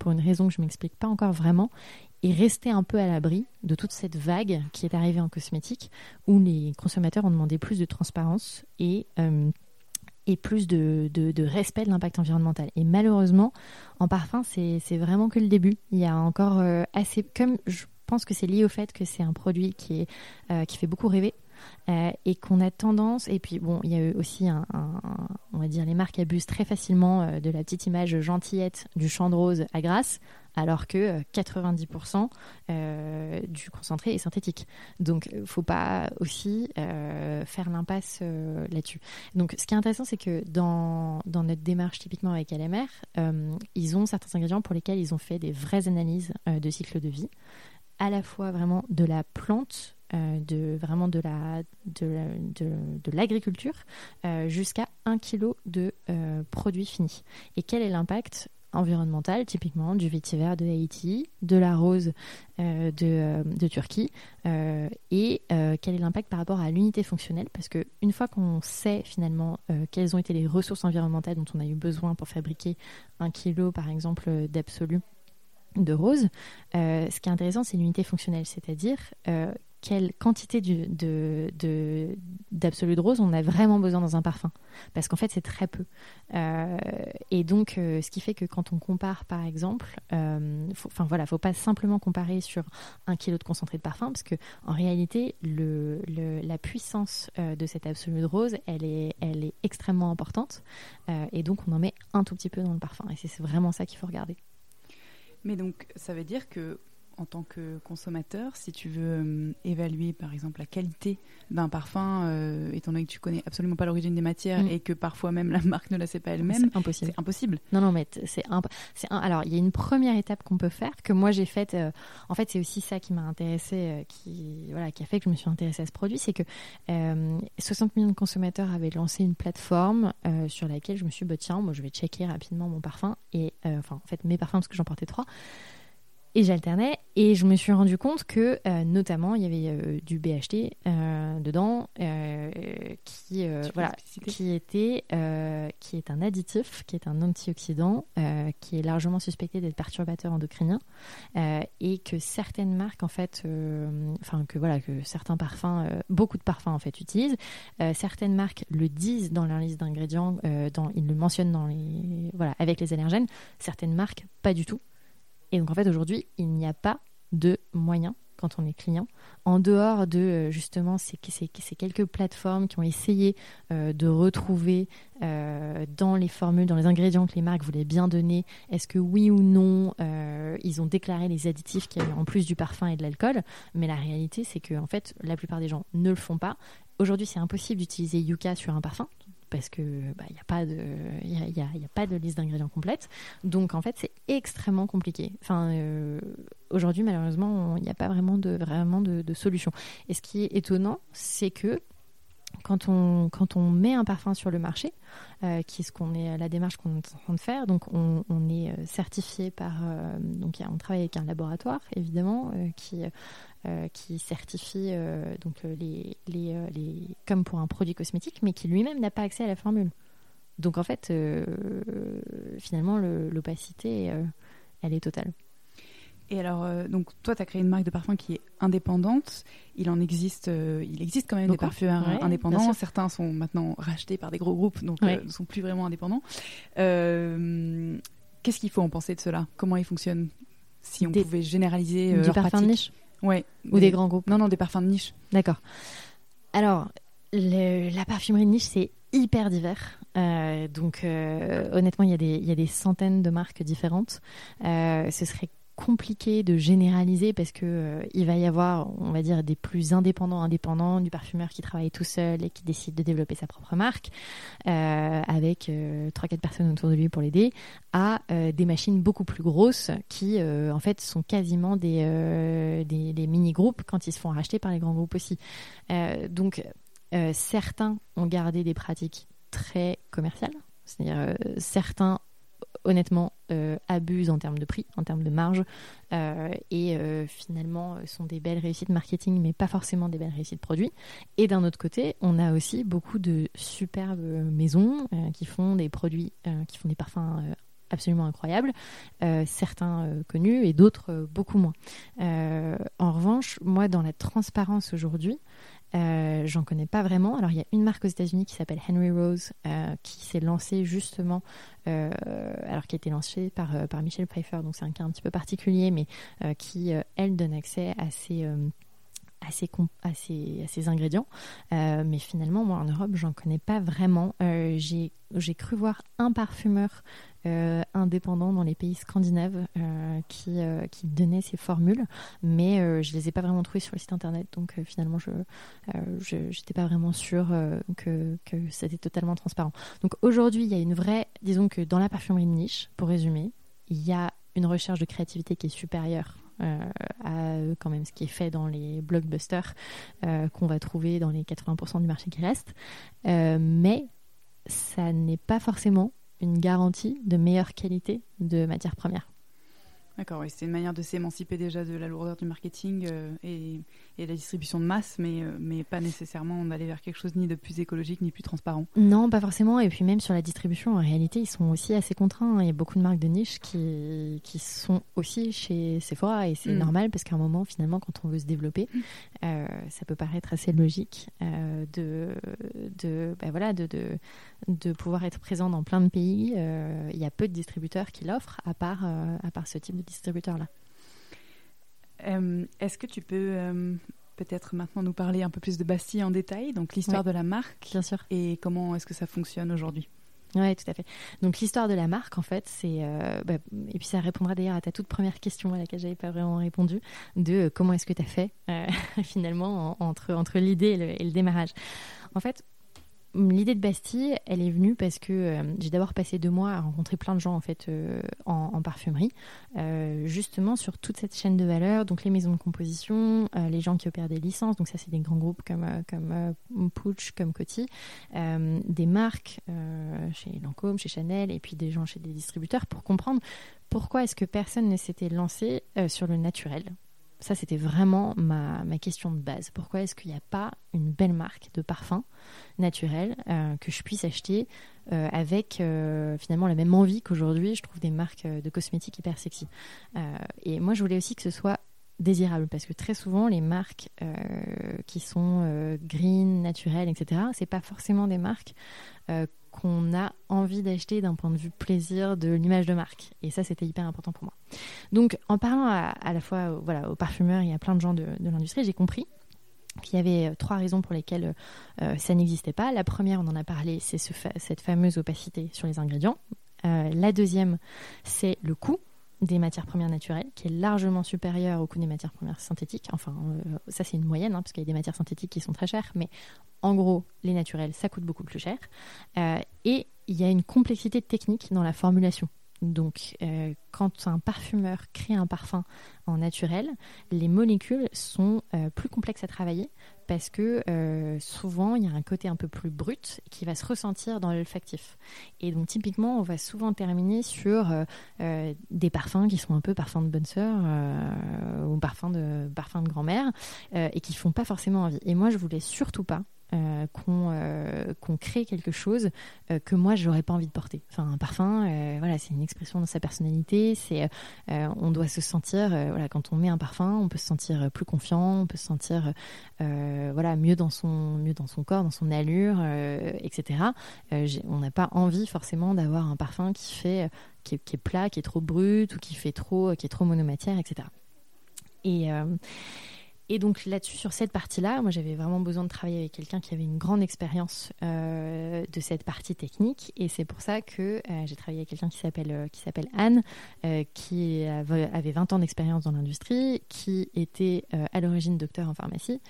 Pour une raison que je m'explique pas encore vraiment, et rester un peu à l'abri de toute cette vague qui est arrivée en cosmétique, où les consommateurs ont demandé plus de transparence et, euh, plus de, respect de l'impact environnemental. Et malheureusement, en parfum, c'est vraiment que le début. Il y a encore euh, assez... Comme je pense que c'est lié au fait que c'est un produit qui, euh, qui fait beaucoup rêver. Euh, et qu'on a tendance, et puis bon, il y a eu aussi un, on va dire, les marques abusent très facilement euh, de la petite image gentillette du champ de rose à Grasse, alors que 90% euh, du concentré est synthétique. Donc, il faut pas aussi faire l'impasse là-dessus. Donc, ce qui est intéressant, c'est que dans, dans, notre démarche typiquement avec LMR, ils ont certains ingrédients pour lesquels ils ont fait des vraies analyses de cycle de vie, à la fois vraiment de la plante euh, de vraiment de la de, de, l'agriculture euh, jusqu'à un kilo de euh, produits finis. Et quel est l'impact environnemental, typiquement du vétiver de Haïti, de la rose de, de, Turquie, et quel est l'impact par rapport à l'unité fonctionnelle, parce que une fois qu'on sait finalement quelles ont été les ressources environnementales dont on a eu besoin pour fabriquer un kilo, par exemple, d'absolu de rose, ce qui est intéressant, c'est l'unité fonctionnelle, c'est-à-dire quelle quantité de, d'absolu de, rose on a vraiment besoin dans un parfum. Parce qu'en fait, c'est très peu. Euh, et donc, euh, ce qui fait que quand on compare, par exemple, euh, enfin voilà, faut pas simplement comparer sur un kilo de concentré de parfum, parce que en réalité, la puissance de cet absolu de rose, elle est, elle est extrêmement importante. et donc, on en met un tout petit peu dans le parfum. Et c'est vraiment ça qu'il faut regarder. Mais donc, ça veut dire que en tant que consommateur, si tu veux euh, évaluer par exemple la qualité d'un parfum, euh, étant donné que tu connais absolument pas l'origine des matières mm. et que parfois même la marque ne la sait pas elle-même, c'est impossible. impossible. Non, non, mais c'est un, un, alors il y a une première étape qu'on peut faire que moi j'ai faite. Euh, en fait, c'est aussi ça qui m'a intéressée, qui voilà, qui a fait que je me suis intéressée à ce produit, c'est que 60 millions de consommateurs avaient lancé une plateforme sur laquelle je me suis dit, bah, tiens, moi je vais checker rapidement mon parfum et enfin en fait mes parfums parce que j'en portais trois Et j'alternais et je me suis rendu compte que euh, notamment il y avait euh, du BHT euh, dedans qui voilà qui était qui est un additif qui est un antioxydant qui est largement suspecté d'être perturbateur endocrinien et que certaines marques en fait enfin que voilà que certains parfums beaucoup de parfums en fait utilisent certaines marques le disent dans leur liste d'ingrédients dans ils le mentionnent dans les voilà avec les allergènes certaines marques pas du tout et donc en fait aujourd'hui il n'y a pas de moyen quand on est client, en dehors de euh, justement ces, quelques plateformes qui ont essayé euh, de retrouver euh, dans les formules, dans les ingrédients que les marques voulaient bien donner, est-ce que oui ou non ils ont déclaré les additifs qu'il y avait en plus du parfum et de l'alcool, mais la réalité c'est que en fait la plupart des gens ne le font pas. Aujourd'hui c'est impossible d'utiliser Yucca sur un parfum parce que bah, il n'y a pas de y a, pas de liste d'ingrédients complète donc en fait c'est extrêmement compliqué. Euh, aujourd'hui malheureusement il n'y a pas vraiment de solution. Et ce qui est étonnant c'est que quand on, quand on met un parfum sur le marché, euh, qui est ce qu'on est la démarche qu'on est en train de faire, donc on, est euh, certifié par, euh, donc on travaille avec un laboratoire évidemment qui qui certifie donc les, les, les comme pour un produit cosmétique, mais qui lui-même n'a pas accès à la formule. Donc en fait, finalement, le- l'opacité, elle est totale. Et alors, euh, donc toi, tu as créé une marque de parfum qui est indépendante. Il en existe, euh, il existe quand même Beaucoup. des parfumeurs Ouais, bien indépendants. Certains sont maintenant rachetés par des gros groupes, donc Ouais. euh, ne sont plus vraiment indépendants. Euh, Qu'est-ce qu'il faut en penser de cela? Comment ils fonctionnent? Si on Des- pouvait généraliser euh, du leur parfum de niche? Ouais. ou des grands groupes? Non, non, des parfums de niche. D'accord. Alors, le- la parfumerie de niche, c'est hyper divers. Euh, donc, euh, honnêtement, il y, a des- il y a des centaines de marques différentes. Euh, ce serait compliqué de généraliser parce que euh, il va y avoir, on va dire, des plus indépendants indépendants, du parfumeur qui travaille tout seul et qui décide de développer sa propre marque, euh, avec euh, trois quatre personnes autour de lui pour l'aider, à des machines beaucoup plus grosses qui, en fait, sont quasiment des, des, des mini-groupes quand ils se font racheter par les grands groupes aussi. Donc, certains ont gardé des pratiques très commerciales, c'est-à-dire certains, honnêtement, euh, abusent en termes de prix, en termes de marge, euh, et euh, finalement sont des belles réussites marketing, mais pas forcément des belles réussites produits. Et d'un autre côté, on a aussi beaucoup de superbes maisons qui font des produits, qui font des parfums. absolument incroyables, certains connus et d'autres beaucoup moins. En revanche, moi, dans la transparence aujourd'hui, euh, j'en connais pas vraiment. Alors, il y a une marque aux États-Unis qui s'appelle Henry Rose, euh, qui s'est lancée justement, euh, alors qui a été lancée par, par Michel Pfeiffer, donc c'est un cas un petit peu particulier, mais qui, elle, donne accès à ces. À ces, ingrédients. Euh, mais finalement, moi, en Europe, j'en connais pas vraiment. Euh, J'ai cru voir un parfumeur euh, indépendant dans les pays scandinaves qui, donnait ces formules, mais je les ai pas vraiment trouvées sur le site internet. Donc finalement, je n'étais pas vraiment sûre que, que c'était totalement transparent. Donc aujourd'hui, il y a une vraie, disons que dans la parfumerie de niche, pour résumer, il y a une recherche de créativité qui est supérieure à euh, quand même ce qui est fait dans les blockbusters euh, qu'on va trouver dans les 80% du marché qui reste. Euh, mais ça n'est pas forcément une garantie de meilleure qualité de matière première. D'accord, oui, c'est une manière de s'émanciper déjà de la lourdeur du marketing euh, et, et de la distribution de masse, mais, euh, mais pas nécessairement d'aller vers quelque chose ni de plus écologique ni plus transparent. Non, pas forcément. Et puis même sur la distribution, en réalité, ils sont aussi assez contraints. Il y a beaucoup de marques de niche qui, qui sont aussi chez Sephora et c'est Mm. normal parce qu'à un moment, finalement, quand on veut se développer, euh, ça peut paraître assez logique de, de, bah voilà, de, de, de pouvoir être présent dans plein de pays. Euh, il y a peu de distributeurs qui l'offrent à part, euh, à part ce type de distributeur-là. Euh, Est-ce que tu peux peut-être maintenant nous parler un peu plus de Bastille en détail, donc l'histoire de la marque Bien sûr. et comment est-ce que ça fonctionne aujourd'hui? Oui, tout à fait. Donc l'histoire de la marque, en fait, c'est... euh, bah, et puis ça répondra d'ailleurs à ta toute première question à laquelle j'avais pas vraiment répondu, de euh, comment est-ce que tu as fait euh, finalement en- entre, entre l'idée et et le démarrage? En fait, L'idée de Bastille, elle est venue parce que euh, j'ai d'abord passé deux mois à rencontrer plein de gens en fait euh, en, parfumerie, euh, justement sur toute cette chaîne de valeur, donc les maisons de composition, les gens qui opèrent des licences, donc ça c'est des grands groupes comme comme comme Coty, des marques, chez Lancôme, chez Chanel, et puis des gens chez des distributeurs pour comprendre pourquoi est-ce que personne ne s'était lancé sur le naturel. Ça, c'était vraiment ma, ma, question de base. Pourquoi est-ce qu'il n'y a pas une belle marque de parfum naturel que je puisse acheter avec finalement la même envie qu'aujourd'hui je trouve des marques de cosmétiques hyper sexy. et moi, je voulais aussi que ce soit désirable parce que très souvent les marques euh, qui sont euh, green, naturelles, etc. C'est pas forcément des marques euh, qu'on a envie d'acheter d'un point de vue plaisir de l'image de marque. Et ça, c'était hyper important pour moi. Donc, en parlant à, la fois voilà, aux parfumeurs et à plein de gens de, l'industrie, j'ai compris qu'il y avait trois raisons pour lesquelles ça n'existait pas. La première, on en a parlé, c'est ce cette fameuse opacité sur les ingrédients. la deuxième, c'est le coût des matières premières naturelles, qui est largement supérieur au coût des matières premières synthétiques. Enfin, euh, ça c'est une moyenne, hein, parce qu'il y a des matières synthétiques qui sont très chères, mais en gros, les naturels, ça coûte beaucoup plus cher. Euh, et il y a une complexité technique dans la formulation. Donc, euh, quand un parfumeur crée un parfum en naturel, les molécules sont plus complexes à travailler parce que euh, souvent il y a un côté un peu plus brut qui va se ressentir dans l'olfactif. Et donc typiquement on va souvent terminer sur euh, euh, des parfums qui sont un peu parfums de bonne sœur ou parfums de parfums de grand-mère et qui font pas forcément envie. Et moi je voulais surtout pas euh, euh, qu'on crée quelque chose euh, que moi j'aurais pas envie de porter. Enfin un parfum, voilà, c'est une expression de sa personnalité. C'est on doit se sentir, voilà, quand on met un parfum, on peut se sentir plus confiant, on peut se sentir, voilà, mieux dans son mieux dans son corps, dans son allure, etc. on n'a pas envie forcément d'avoir un parfum qui fait qui est, plat, qui est trop brut ou qui fait trop, qui est trop monomatière, etc. Et et donc là-dessus, sur cette partie-là, moi j'avais vraiment besoin de travailler avec quelqu'un qui avait une grande expérience euh, de cette partie technique. Et c'est pour ça que euh, j'ai travaillé avec quelqu'un qui s'appelle euh, Anne, qui avait 20 ans d'expérience dans l'industrie, qui était à l'origine docteur en pharmacie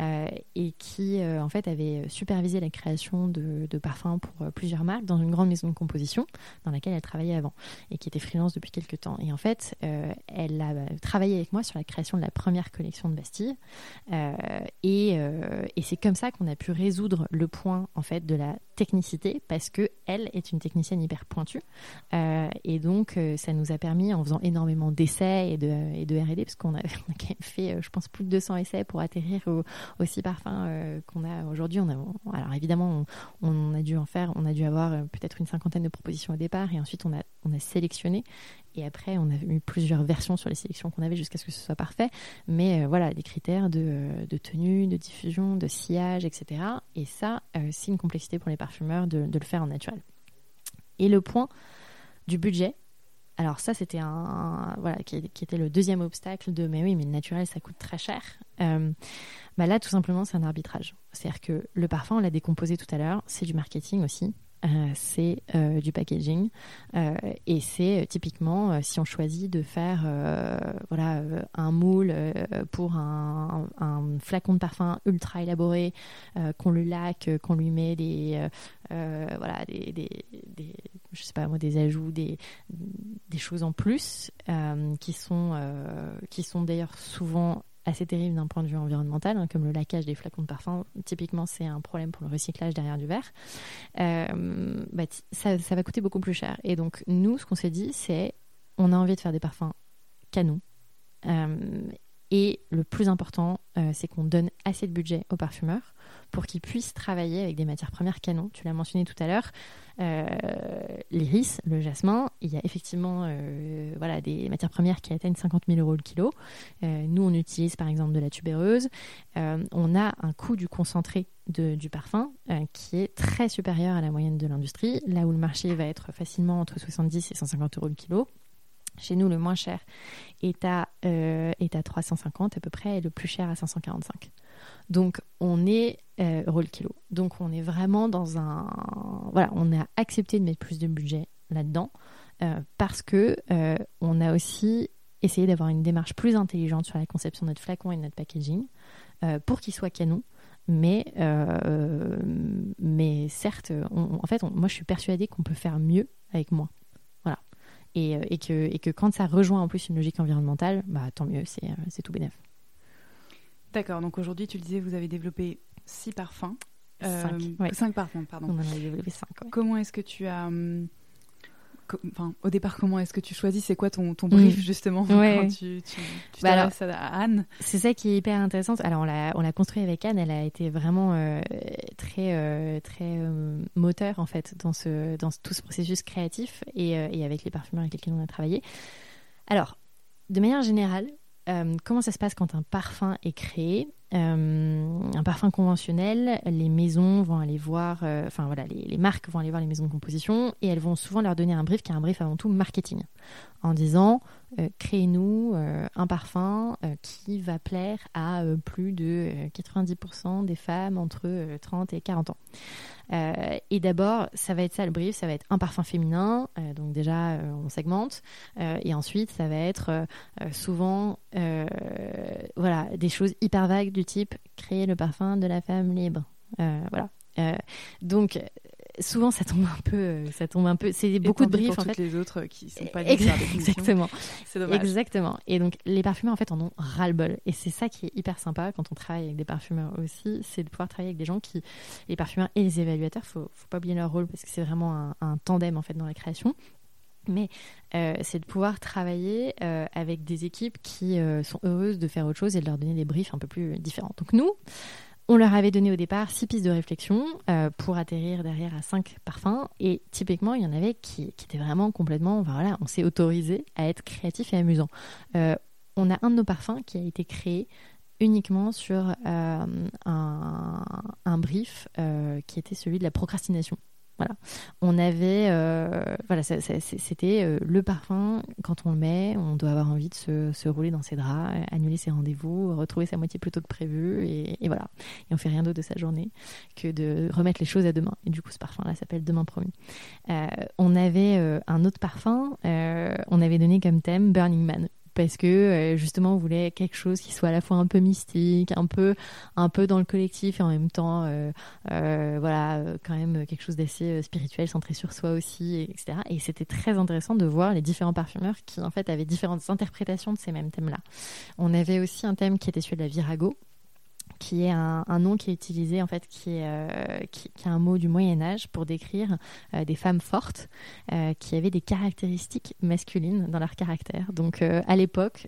et qui en fait avait supervisé la création de, de, parfums pour plusieurs marques dans une grande maison de composition dans laquelle elle travaillait avant et qui était freelance depuis quelques temps. Et en fait, elle a travaillé avec moi sur la création de la première collection de Bastille euh, euh, et, c'est comme ça qu'on a pu résoudre le point en fait de la technicité parce que elle est une technicienne hyper pointue. Euh, et donc ça nous a permis en faisant énormément d'essais et de, R&D parce qu'on a, fait je pense plus de 200 essais pour atterrir au, aux six parfums qu'on a aujourd'hui. Alors évidemment on, a dû en faire on a dû avoir peut-être une cinquantaine de propositions au départ et ensuite on a sélectionné et après, on a eu plusieurs versions sur les sélections qu'on avait jusqu'à ce que ce soit parfait. Mais euh, voilà, des critères de, euh, de, tenue, de diffusion, de sillage, etc. Et ça, euh, c'est une complexité pour les parfumeurs de, de, le faire en naturel. Et le point du budget. Alors ça, c'était un, voilà qui, était le deuxième obstacle de mais oui, mais le naturel, ça coûte très cher. bah là, tout simplement, c'est un arbitrage. C'est-à-dire que le parfum, on l'a décomposé tout à l'heure, c'est du marketing aussi. Euh, c'est euh, du packaging. Euh, et c'est typiquement si on choisit de faire voilà un moule pour un, flacon de parfum ultra élaboré qu'on le laque qu'on lui met des voilà des, je sais pas moi des ajouts des, des choses en plus qui sont qui sont d'ailleurs souvent assez terrible d'un point de vue environnemental, hein, comme le laquage des flacons de parfum. Typiquement, c'est un problème pour le recyclage derrière du verre. Euh, bah, ça, va coûter beaucoup plus cher. Et donc, nous, ce qu'on s'est dit, c'est on a envie de faire des parfums canons. Euh, et le plus important, euh, c'est qu'on donne assez de budget aux parfumeurs pour qu'ils puissent travailler avec des matières premières canons. Tu l'as mentionné tout à l'heure, euh, l'iris, le jasmin, il y a effectivement euh, voilà, des matières premières qui atteignent 50 000 euros le kilo. Euh, nous, on utilise par exemple de la tubéreuse. on a un coût du concentré du parfum qui est très supérieur à la moyenne de l'industrie, là où le marché va être facilement entre 70 et 150 euros le kilo. Chez nous, le moins cher est à, est à 350 à peu près et le plus cher à 545. Donc on est euh, le kilo. Donc on est vraiment dans un voilà, on a accepté de mettre plus de budget là-dedans euh, parce que euh, on a aussi essayé d'avoir une démarche plus intelligente sur la conception de notre flacon et de notre packaging euh, pour qu'il soit canon. Mais, mais certes, en fait, moi je suis persuadée qu'on peut faire mieux avec moins. Voilà. Et, et, que, et que quand ça rejoint en plus une logique environnementale, bah, tant mieux, c'est tout bénef. D'accord, donc aujourd'hui, tu le disais, vous avez développé six parfums. Cinq, ouais. Cinq parfums, pardon. On en a développé cinq. ouais. Comment est-ce que tu as. hum, Enfin, au départ, comment est-ce que tu choisis? C'est quoi ton, ton brief, justement, Ouais. quand tu, tu, tu Bah à Anne? C'est ça qui est hyper intéressant. Alors, on l'a, on l'a construit avec Anne. Elle a été vraiment euh, très, euh, très euh, moteur, en fait, dans, ce, dans ce- tout ce processus créatif et, et avec les parfumeurs avec lesquels on a travaillé. Alors, de manière générale, comment ça se passe quand un parfum est créé? Un parfum conventionnel, les maisons vont aller voir, euh, enfin voilà, les, marques vont aller voir les maisons de composition et elles vont souvent leur donner un brief qui est un brief avant tout marketing, en disant euh, créez-nous euh, un parfum euh, qui va plaire à euh, plus de euh, 90% des femmes entre euh, 30 et 40 ans. Euh, et d'abord, ça va être ça le brief, ça va être un parfum féminin, euh, donc déjà euh, on segmente, Euh, et ensuite ça va être euh, euh, souvent euh, voilà des choses hyper vagues du type créer le parfum de la femme libre. Euh, voilà. Euh, donc souvent ça tombe un peu, euh, ça tombe un peu, c'est beaucoup de briefs pour en fait. les autres qui sont pas. Exactement. C'est dommage. Exactement. Et donc, les parfumeurs, en fait, en ont ras-le-bol. Et c'est ça qui est hyper sympa quand on travaille avec des parfumeurs aussi, c'est de pouvoir travailler avec des gens qui, les parfumeurs et les évaluateurs, faut, faut pas oublier leur rôle parce que c'est vraiment un, un tandem, en fait, dans la création. Mais euh, c'est de pouvoir travailler euh, avec des équipes qui euh, sont heureuses de faire autre chose et de leur donner des briefs un peu plus différents. Donc nous, on leur avait donné au départ six pistes de réflexion pour atterrir derrière à cinq parfums. Et typiquement, il y en avait qui, étaient vraiment complètement. voilà, on s'est autorisé à être créatif et amusant. On a un de nos parfums qui a été créé uniquement sur un, brief qui était celui de la procrastination. Voilà. On avait, euh, voilà, c'était euh, le parfum. Quand on le met, on doit avoir envie de se, rouler dans ses draps, annuler ses rendez-vous, retrouver sa moitié plus tôt que prévu, et, voilà. Et on fait rien d'autre de sa journée que de remettre les choses à demain. Et du coup, ce parfum-là s'appelle Demain promis. Euh, on avait un autre parfum. on avait donné comme thème Burning Man parce que euh, justement on voulait quelque chose qui soit à la fois un peu mystique, un peu dans le collectif et en même temps euh, euh, voilà quand même quelque chose d'assez spirituel, centré sur soi aussi, et- etc. Et c'était très intéressant de voir les différents parfumeurs qui en fait avaient différentes interprétations de ces mêmes thèmes-là. On avait aussi un thème qui était celui de la virago qui est un, nom qui est utilisé en fait qui est, euh, qui, est un mot du Moyen Âge pour décrire euh, des femmes fortes euh, qui avaient des caractéristiques masculines dans leur caractère. Donc à l'époque,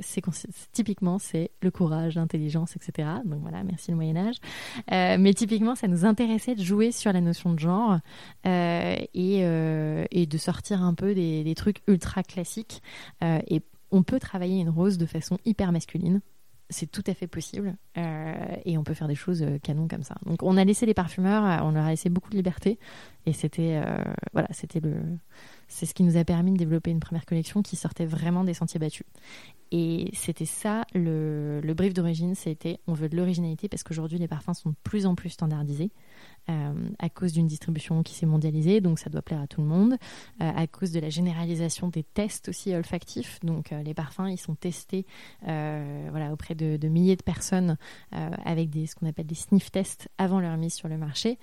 typiquement c'est le courage, l'intelligence, etc. Donc voilà, merci le Moyen Âge. Mais typiquement, ça nous intéressait de jouer sur la notion de genre et, de sortir un peu des, trucs ultra classiques. Et on peut travailler une rose de façon hyper masculine. C'est tout à fait possible euh, et on peut faire des choses euh, canon comme ça. Donc on a laissé les parfumeurs, euh, on leur a laissé beaucoup de liberté et c'était voilà, c'était le c'est ce qui nous a permis de développer une première collection qui sortait vraiment des sentiers battus. Et c'était ça le, le brief d'origine, c'était on veut de l'originalité parce qu'aujourd'hui les parfums sont de plus en plus standardisés euh, à cause d'une distribution qui s'est mondialisée, donc ça doit plaire à tout le monde, euh, à cause de la généralisation des tests aussi olfactifs, donc euh, les parfums ils sont testés voilà, auprès de, de milliers de personnes avec des, ce qu'on appelle des sniff tests avant leur mise sur le marché.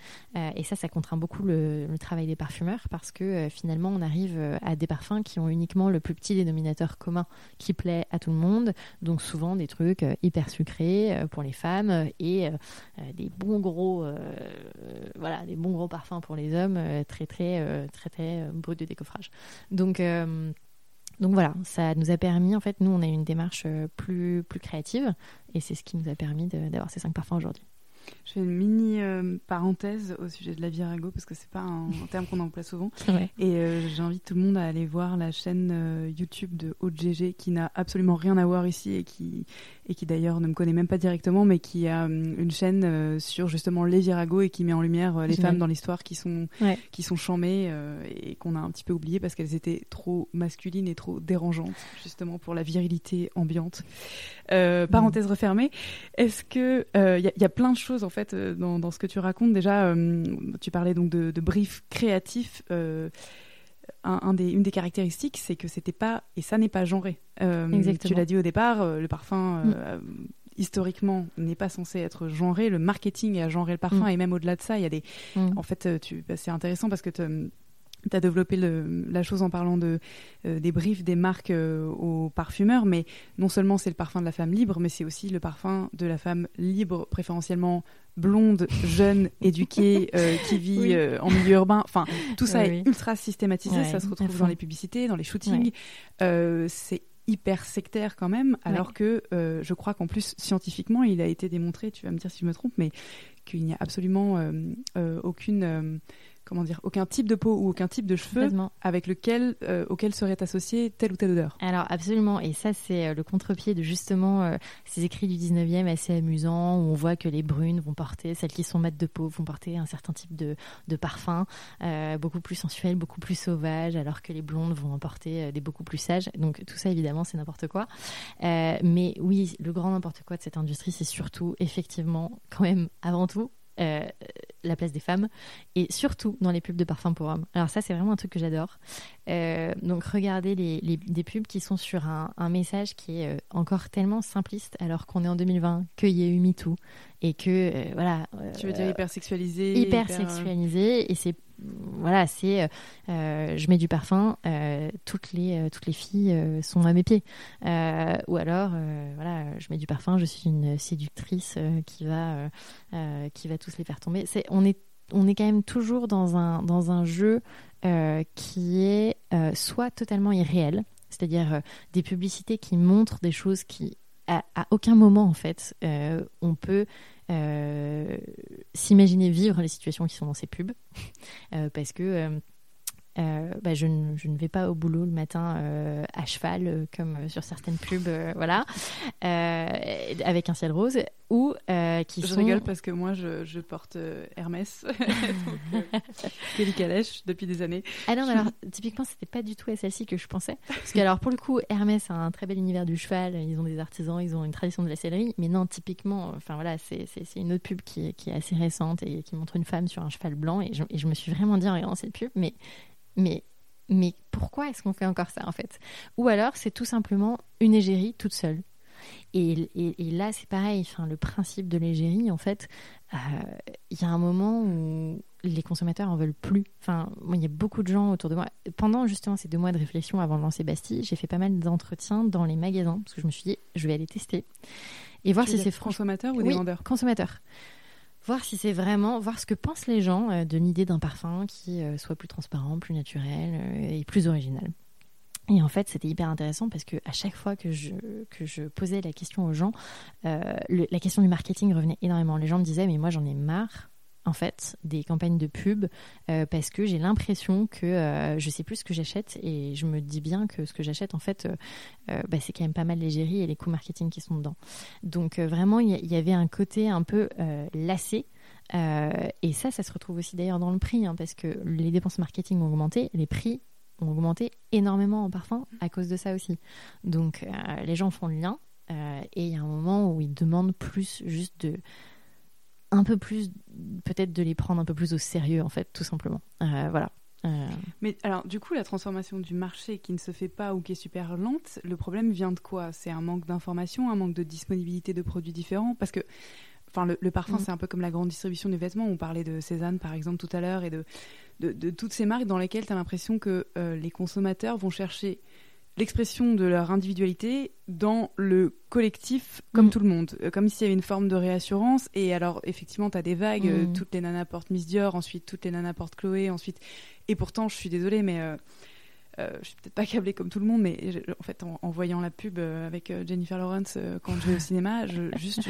Et ça, ça contraint beaucoup le, le travail des parfumeurs parce que finalement on arrive euh, à des parfums qui ont uniquement le plus petit dénominateur commun qui plaît à tout le monde, donc souvent des trucs euh, hyper sucrés euh, pour les femmes et des bons gros voilà des bons gros parfums pour les hommes très très très très brut de décoffrage donc donc voilà, ça nous a permis, en fait, nous, on a une démarche plus, plus créative et c'est ce qui nous a permis d'avoir ces cinq parfums aujourd'hui. Je fais une mini euh, parenthèse au sujet de la virago parce que c'est pas un, un terme qu'on emploie souvent. Ouais. Et euh, j'invite tout le monde à aller voir la chaîne euh, YouTube de OGG qui n'a absolument rien à voir ici et qui, et qui d'ailleurs ne me connaît même pas directement, mais qui a une chaîne sur justement les viragos et qui met en lumière les femmes dans l'histoire qui sont, Ouais. qui sont chambées euh, et qu'on a un petit peu oubliées parce qu'elles étaient trop masculines et trop dérangeantes justement pour la virilité ambiante. Euh, parenthèse refermée. Est-ce que il y a plein de choses en fait euh, dans, dans ce que tu racontes déjà euh, Tu parlais donc de, de brief créatif. euh, un, un des, une des caractéristiques, c'est que c'était pas et ça n'est pas genré. Exactement. Tu l'as dit au départ, le parfum. euh, Historiquement, n'est pas censé être genré. Le marketing a genré le parfum Mm. et même au-delà de ça, il y a des. Mm. En fait, tu, bah, c'est intéressant parce que tu as développé le, la chose en parlant de, euh, des briefs des marques euh, aux parfumeurs, mais non seulement c'est le parfum de la femme libre, mais c'est aussi le parfum de la femme libre, préférentiellement blonde, jeune, éduquée, euh, qui vit en milieu urbain. Enfin, tout ça est ultra systématisé, ça se retrouve dans les publicités, dans les shootings. c'est hyper sectaire quand même, alors que je crois qu'en plus, scientifiquement, il a été démontré, tu vas me dire si je me trompe, mais qu'il n'y a absolument aucune comment dire, aucun type de peau ou aucun type de cheveux avec lequel, euh, auquel serait associée telle ou telle odeur. Alors absolument, et ça c'est euh, le contre-pied de justement euh, ces écrits du 19e assez amusants où on voit que les brunes vont porter, celles qui sont mates de peau vont porter un certain type de, de parfum, beaucoup plus sensuel, beaucoup plus sauvage, alors que les blondes vont en porter des beaucoup plus sages. Donc tout ça évidemment c'est n'importe quoi. mais oui, le grand n'importe quoi de cette industrie, c'est surtout effectivement quand même avant tout euh, la place des femmes et surtout dans les pubs de parfums pour hommes. Alors ça c'est vraiment un truc que j'adore. Euh, donc regardez les, les, des pubs qui sont sur un, un message qui est euh, encore tellement simpliste alors qu'on est en 2020, qu'il y a eu MeToo et que voilà. tu veux dire hyper sexualisé. Hyper, sexualisé et c'est voilà c'est je mets du parfum toutes les toutes les filles sont à mes pieds. Ou alors voilà je mets du parfum je suis une séductrice qui va qui va tous les faire tomber. C'est on est on est quand même toujours dans un, dans un jeu euh, qui est euh, soit totalement irréel, c'est-à-dire euh, des publicités qui montrent des choses qui, à aucun moment, en fait, on peut s'imaginer vivre les situations qui sont dans ces pubs, parce que euh, bah, je, ne, vais pas au boulot le matin euh, à cheval euh, comme sur certaines pubs, voilà, avec un ciel rose ou qui je sont... rigole parce que moi je, je porte Hermès, Kelly Calèche depuis des années. Ah non, alors typiquement c'était pas du tout à celle-ci que je pensais, parce que alors pour le coup Hermès a un très bel univers du cheval, ils ont des artisans, ils ont une tradition de la sellerie, mais non typiquement, enfin voilà, c'est une autre pub qui, qui, est assez récente et qui montre une femme sur un cheval blanc et je, et je me suis vraiment dit en regardant cette pub, mais mais, mais pourquoi est-ce qu'on fait encore ça en fait? Ou alors c'est tout simplement une égérie toute seule. Et, et, là, c'est pareil. Enfin, le principe de l'égérie, en fait, euh, il y a un moment où les consommateurs en veulent plus. Enfin, il y a beaucoup de gens autour de moi. Pendant justement ces deux mois de réflexion avant de lancer Bastille, j'ai fait pas mal d'entretiens dans les magasins parce que je me suis dit, je vais aller tester et voir si c'est consommateurs ou des vendeurs? Consommateurs voir si c'est vraiment, voir ce que pensent les gens euh, de l'idée d'un parfum qui euh, soit plus transparent, plus naturel et plus original. Et en fait, c'était hyper intéressant parce que à chaque fois que je, que je posais la question aux gens, la question du marketing revenait énormément. Les gens me disaient, mais moi j'en ai marre en fait des campagnes de pub euh, parce que j'ai l'impression que euh, je sais plus ce que j'achète et je me dis bien que ce que j'achète en fait euh, bah, c'est quand même pas mal l'égérie et les coûts marketing qui sont dedans donc vraiment il y, avait un côté un peu lassé et ça ça se retrouve aussi d'ailleurs dans le prix hein, parce que les dépenses marketing ont augmenté les prix ont augmenté énormément en parfum à cause de ça aussi donc les gens font le lien et il y a un moment où ils demandent plus juste de un peu plus, peut-être de les prendre un peu plus au sérieux, en fait, tout simplement. Euh, voilà. Euh. Mais alors, du coup, la transformation du marché qui ne se fait pas ou qui est super lente, le problème vient de quoi? C'est un manque d'information, un manque de disponibilité de produits différents? Parce que enfin, le, parfum, mm. c'est un peu comme la grande distribution des vêtements. On parlait de Cézanne, par exemple, tout à l'heure, et de, de, toutes ces marques dans lesquelles tu as l'impression que euh, les consommateurs vont chercher l'expression de leur individualité dans le collectif comme mm. tout le monde, euh, comme s'il y avait une forme de réassurance. Et alors, effectivement, tu as des vagues, euh, mm. toutes les nanas portent Miss Dior, ensuite toutes les nanas portent Chloé, ensuite. Et pourtant, je suis désolée, mais euh, je suis peut-être pas câblée comme tout le monde, mais en fait, en, voyant la pub avec Jennifer Lawrence quand je vais au cinéma, je, juste, je,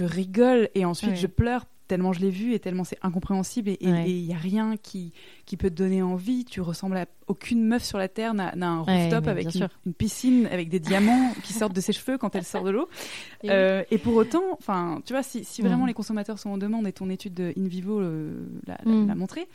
rigole et ensuite je pleure tellement je l'ai vu et tellement c'est incompréhensible et il n'y a rien qui, qui peut te donner envie. Tu ressembles à aucune meuf sur la terre n'a un rooftop avec une, piscine avec des diamants qui sortent de ses cheveux quand elle sort de l'eau. Et, euh, pour autant, enfin, tu vois, si, si vraiment mm. les consommateurs sont en demande et ton étude de in vivo l'a mm. montré,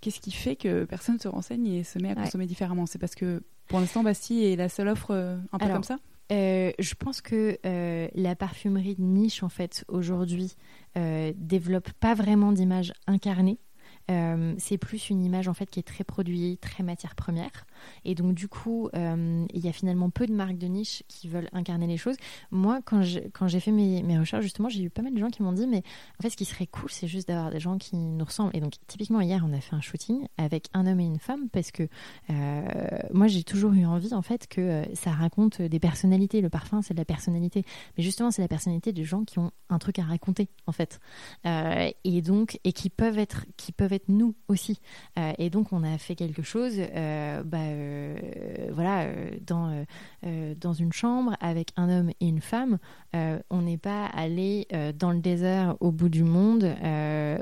qu'est-ce qui fait que personne se renseigne et se met à consommer différemment? C'est parce que pour l'instant, Bastille est la seule offre euh, un peu comme ça? Euh, je pense que euh, la parfumerie de niche, en fait, aujourd'hui, euh, développe pas vraiment d'image incarnée. Euh, c'est plus une image en fait qui est très produite, très matière première. Et donc, du coup, euh, il y a finalement peu de marques de niche qui veulent incarner les choses. Moi, quand j'ai fait mes, mes, recherches, justement, j'ai eu pas mal de gens qui m'ont dit, mais en fait, ce qui serait cool, c'est juste d'avoir des gens qui nous ressemblent. Et donc, typiquement, hier, on a fait un shooting avec un homme et une femme parce que euh, moi, j'ai toujours eu envie, en fait, que euh, ça raconte des personnalités. Le parfum, c'est de la personnalité. Mais justement, c'est la personnalité des gens qui ont un truc à raconter, en fait. et donc, et qui peuvent être, qui peuvent être nous aussi. et donc, on a fait quelque chose, bah, voilà, dans, dans une chambre avec un homme et une femme. on n'est pas allé dans le désert au bout du monde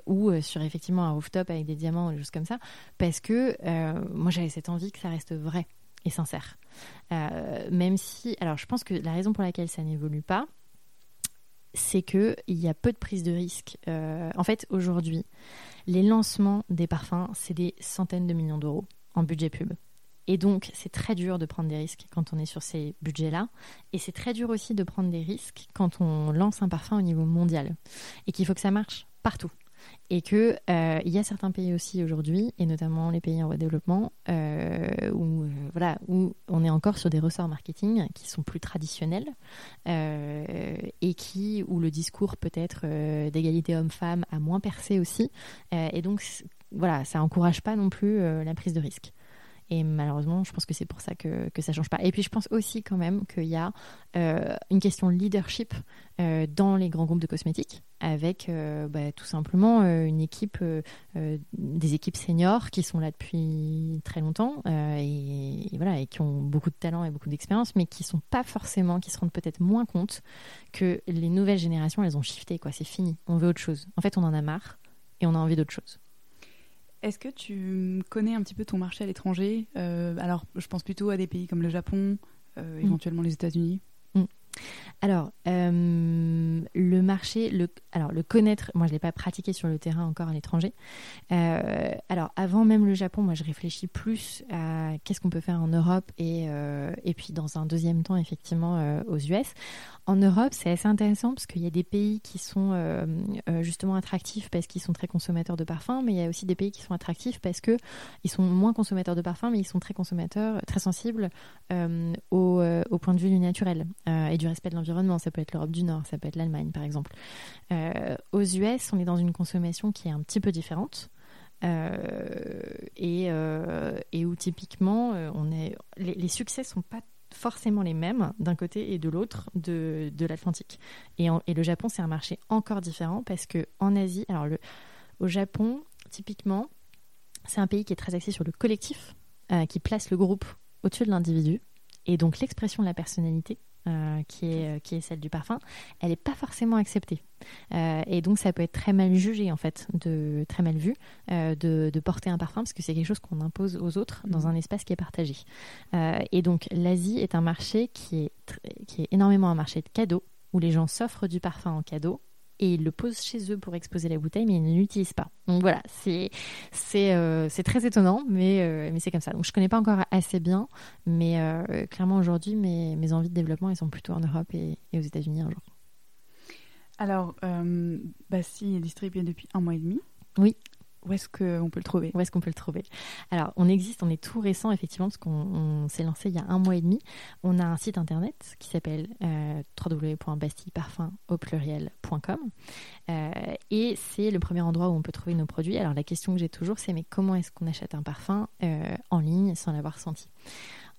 ou sur effectivement un rooftop avec des diamants ou des choses comme ça, parce que moi j'avais cette envie que ça reste vrai et sincère. même si, alors je pense que la raison pour laquelle ça n'évolue pas, c'est qu'il y a peu de prise de risque. en fait, aujourd'hui, les lancements des parfums, c'est des centaines de millions d'euros en budget pub. Et donc, c'est très dur de prendre des risques quand on est sur ces budgets-là. Et c'est très dur aussi de prendre des risques quand on lance un parfum au niveau mondial. Et qu'il faut que ça marche partout. Et qu'il euh, y a certains pays aussi aujourd'hui, et notamment les pays en voie de développement, euh, où, euh, voilà, où on est encore sur des ressorts marketing qui sont plus traditionnels et qui, où le discours peut-être d'égalité homme-femme a moins percé aussi. et donc, voilà, ça n'encourage pas non plus la prise de risque. Et malheureusement, je pense que c'est pour ça que, que ça ne change pas. Et puis, je pense aussi quand même qu'il y a euh, une question de leadership euh, dans les grands groupes de cosmétiques, avec euh, bah, tout simplement une équipe, des équipes seniors qui sont là depuis très longtemps et, voilà, et qui ont beaucoup de talent et beaucoup d'expérience, mais qui sont pas forcément, qui se rendent peut-être moins compte que les nouvelles générations, elles ont shifté. C'est fini. On veut autre chose. En fait, on en a marre et on a envie d'autre chose. Est-ce que tu connais un petit peu ton marché à l'étranger? Euh, Alors, je pense plutôt à des pays comme le Japon, euh, mm. éventuellement les États-Unis. Alors, euh, le marché, le, alors le connaître, moi je ne l'ai pas pratiqué sur le terrain encore à l'étranger. alors, avant même le Japon, moi je réfléchis plus à qu'est-ce qu'on peut faire en Europe et, et puis dans un deuxième temps, effectivement, aux US. En Europe, c'est assez intéressant parce qu'il y a des pays qui sont euh, euh, justement attractifs parce qu'ils sont très consommateurs de parfums, mais il y a aussi des pays qui sont attractifs parce que ils sont moins consommateurs de parfums, mais ils sont très consommateurs, très sensibles euh, au, au, point de vue du naturel et du respect de l'environnement. Ça peut être l'Europe du Nord, ça peut être l'Allemagne, par exemple. aux US, on est dans une consommation qui est un petit peu différente. et, et, où typiquement les, les succès sont pas forcément les mêmes d'un côté et de l'autre de, de l'Atlantique. Et, le Japon, c'est un marché encore différent parce que en Asie, alors au Japon, typiquement, c'est un pays qui est très axé sur le collectif, euh, qui place le groupe au-dessus de l'individu. Et donc l'expression de la personnalité euh, qui, est, euh, qui est celle du parfum, elle n'est pas forcément acceptée. Euh, et donc ça peut être très mal jugé en fait, de, très mal vu de, de, porter un parfum parce que c'est quelque chose qu'on impose aux autres dans mmh. un espace qui est partagé. et donc l'Asie est un marché qui est, qui est énormément un marché de cadeaux où les gens s'offrent du parfum en cadeau et ils le posent chez eux pour exposer la bouteille, mais ils ne l'utilisent pas. Donc voilà, c'est c'est euh, très étonnant, mais, euh, mais c'est comme ça. Donc je connais pas encore assez bien, mais euh, clairement aujourd'hui, mes, mes envies de développement, elles sont plutôt en Europe et, et aux États-Unis un jour. Alors, Bassi est distribué depuis un mois et demi. Oui. Où est-ce qu'on peut le trouver? Où est-ce qu'on peut le trouver? Alors, on existe, on est tout récent, effectivement, parce qu'on s'est lancé il y a un mois et demi. On a un site internet qui s'appelle euh, au pluriel.com. Euh, et c'est le premier endroit où on peut trouver nos produits. Alors, la question que j'ai toujours, c'est mais comment est-ce qu'on achète un parfum euh, en ligne sans l'avoir senti?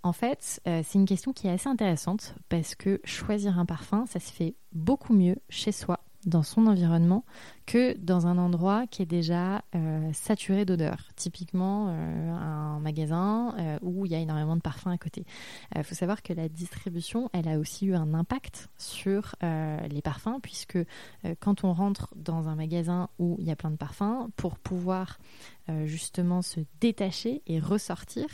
En fait, euh, c'est une question qui est assez intéressante parce que choisir un parfum, ça se fait beaucoup mieux chez soi dans son environnement que dans un endroit qui est déjà euh, saturé d'odeurs. Typiquement, euh, un magasin euh, où il y a énormément de parfums à côté. Il faut savoir que la distribution, elle a aussi eu un impact sur les parfums, puisque quand on rentre dans un magasin où il y a plein de parfums, pour pouvoir justement se détacher et ressortir,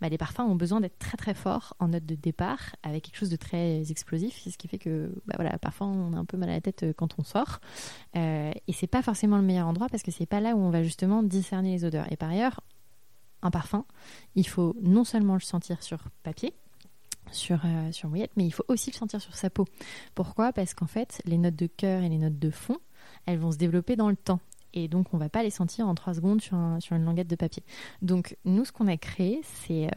bah, les parfums ont besoin d'être très très forts en note de départ, avec quelque chose de très explosif, c'est ce qui fait que bah, voilà, parfois on a un peu mal à la tête quand on sort. et c'est pas forcément le meilleur endroit parce que c'est pas là où on va justement discerner les odeurs. Et par ailleurs, un parfum, il faut non seulement le sentir sur papier, sur, euh, sur mouillette, mais il faut aussi le sentir sur sa peau. Pourquoi? Parce qu'en fait, les notes de cœur et les notes de fond, elles vont se développer dans le temps. Et donc on va pas les sentir en trois secondes sur, une languette de papier. Donc nous, ce qu'on a créé, c'est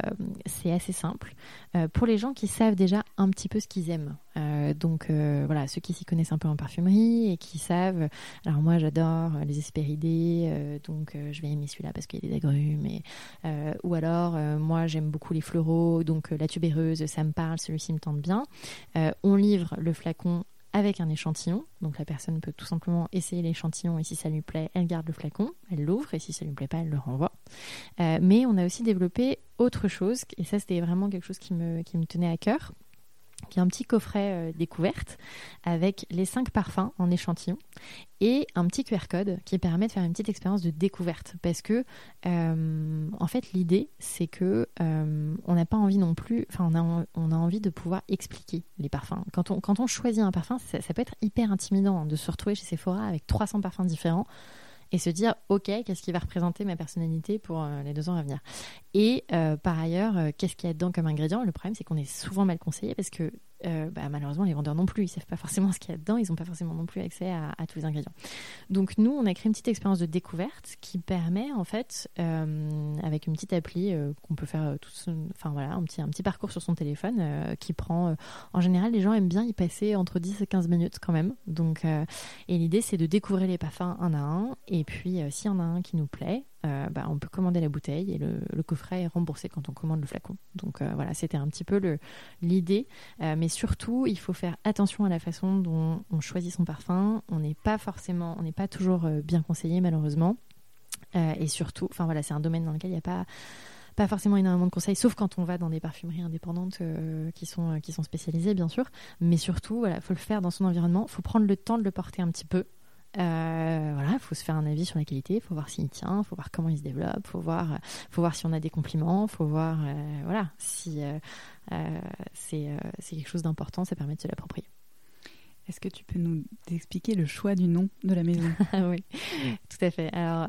c'est assez simple pour les gens qui savent déjà un petit peu ce qu'ils aiment. donc voilà, ceux qui s'y connaissent un peu en parfumerie et qui savent. Alors moi, j'adore les espéridés, donc je vais aimer celui-là parce qu'il y a des agrumes. Ou alors, moi, j'aime beaucoup les floraux, donc la tubéreuse, ça me parle, celui-ci me tente bien. on livre le flacon avec un échantillon. Donc la personne peut tout simplement essayer l'échantillon et si ça lui plaît, elle garde le flacon, elle l'ouvre et si ça lui plaît pas, elle le renvoie. Euh, mais on a aussi développé autre chose et ça c'était vraiment quelque chose qui me, qui me tenait à cœur qui est un petit coffret euh, découverte avec les cinq parfums en échantillon et un petit QR code qui permet de faire une petite expérience de découverte. Parce que euh, en fait l'idée c'est que euh, on n'a pas envie non plus enfin on a, envie de pouvoir expliquer les parfums. Quand on, quand on choisit un parfum ça, ça peut être hyper intimidant de se retrouver chez Sephora avec 300 parfums différents et se dire ok qu'est-ce qui va représenter ma personnalité pour euh, les deux ans à venir? Et euh, par ailleurs euh, qu'est-ce qu'il y a dedans comme ingrédient? Le problème c'est qu'on est souvent mal conseillé parce que bah, malheureusement les vendeurs non plus ils savent pas forcément ce qu'il y a dedans ils n'ont pas forcément non plus accès à, tous les ingrédients. Donc nous on a créé une petite expérience de découverte qui permet en fait avec une petite appli qu'on peut faire tout enfin voilà un petit un petit parcours sur son téléphone qui prend en général les gens aiment bien y passer entre 10 et 15 minutes quand même. Donc et l'idée c'est de découvrir les parfums un à un. Et puis, euh, s'il y en a un qui nous plaît, euh, bah, on peut commander la bouteille et le, coffret est remboursé quand on commande le flacon. Donc euh, voilà, c'était un petit peu l'idée. mais surtout, il faut faire attention à la façon dont on choisit son parfum. On n'est pas forcément, on n'est pas toujours bien conseillé malheureusement. et surtout, enfin voilà, c'est un domaine dans lequel il n'y a pas pas forcément énormément de conseils, sauf quand on va dans des parfumeries indépendantes qui, sont, qui sont spécialisées, bien sûr. Mais surtout, il faut le faire dans son environnement. Faut prendre le temps de le porter un petit peu. Euh, voilà, il faut se faire un avis sur la qualité, il faut voir s'il tient, il faut voir comment il se développe, il faut voir, faut voir si on a des compliments, il faut voir euh, voilà, si euh, c'est quelque chose d'important, ça permet de se l'approprier. Est-ce que tu peux nous expliquer le choix du nom de la maison? Oui, tout à fait. Alors,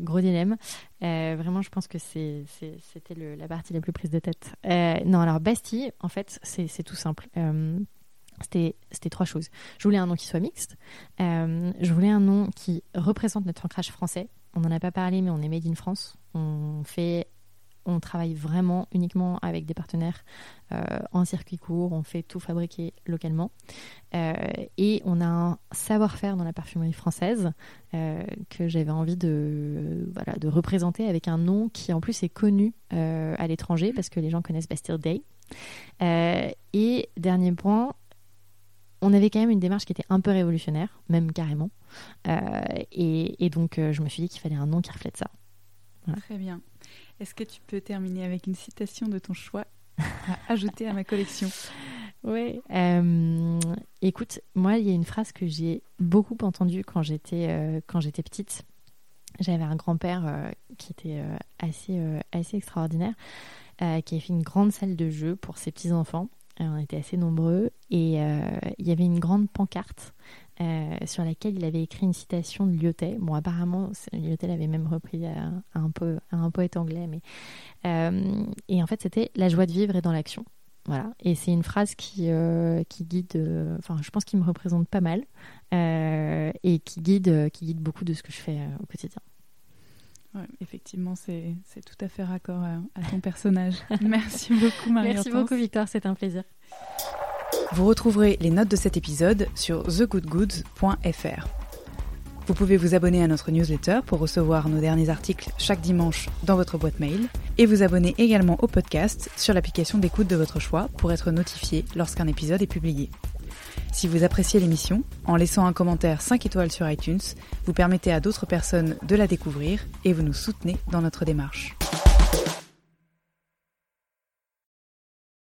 gros dilemme. vraiment, je pense que c'était la partie la plus prise de tête. non, alors Bastille, en fait, c'est tout simple c'était trois choses. Je voulais un nom qui soit mixte. Euh, je voulais un nom qui représente notre ancrage français. On n'en a pas parlé, mais on est made in France. On fait, on travaille vraiment uniquement avec des partenaires euh, en circuit court. On fait tout fabriquer localement. Euh, et on a un savoir-faire dans la parfumerie française que j'avais envie de, voilà, de représenter avec un nom qui en plus est connu à l'étranger parce que les gens connaissent Bastille Day. et dernier point, on avait quand même une démarche qui était un peu révolutionnaire, même carrément. Euh, et, donc, euh, je me suis dit qu'il fallait un nom qui reflète ça. Très bien. Est-ce que tu peux terminer avec une citation de ton choix à ajouter à ma collection? Oui. Euh, écoute, moi, il y a une phrase que j'ai beaucoup entendue quand j'étais quand j'étais petite. J'avais un grand-père qui était assez assez extraordinaire, qui avait fait une grande salle de jeu pour ses petits enfants euh, on était assez nombreux et euh, il y avait une grande pancarte euh, sur laquelle il avait écrit une citation de Lyotet. Bon, apparemment, Lyotet l'avait même repris à, un poète anglais, mais et en fait, c'était la joie de vivre est dans l'action. Voilà, et c'est une phrase qui, qui guide, enfin, je pense qu'il me représente pas mal et qui guide, qui guide beaucoup de ce que je fais au quotidien effectivement, c'est tout à fait raccord à, ton personnage. Merci beaucoup, marie Merci beaucoup, Victor, c'est un plaisir. Vous retrouverez les notes de cet épisode sur thegoodgoods.fr. Vous pouvez vous abonner à notre newsletter pour recevoir nos derniers articles chaque dimanche dans votre boîte mail et vous abonner également au podcast sur l'application d'écoute de votre choix pour être notifié lorsqu'un épisode est publié. Si vous appréciez l'émission, en laissant un commentaire 5 étoiles sur iTunes, vous permettez à d'autres personnes de la découvrir et vous nous soutenez dans notre démarche.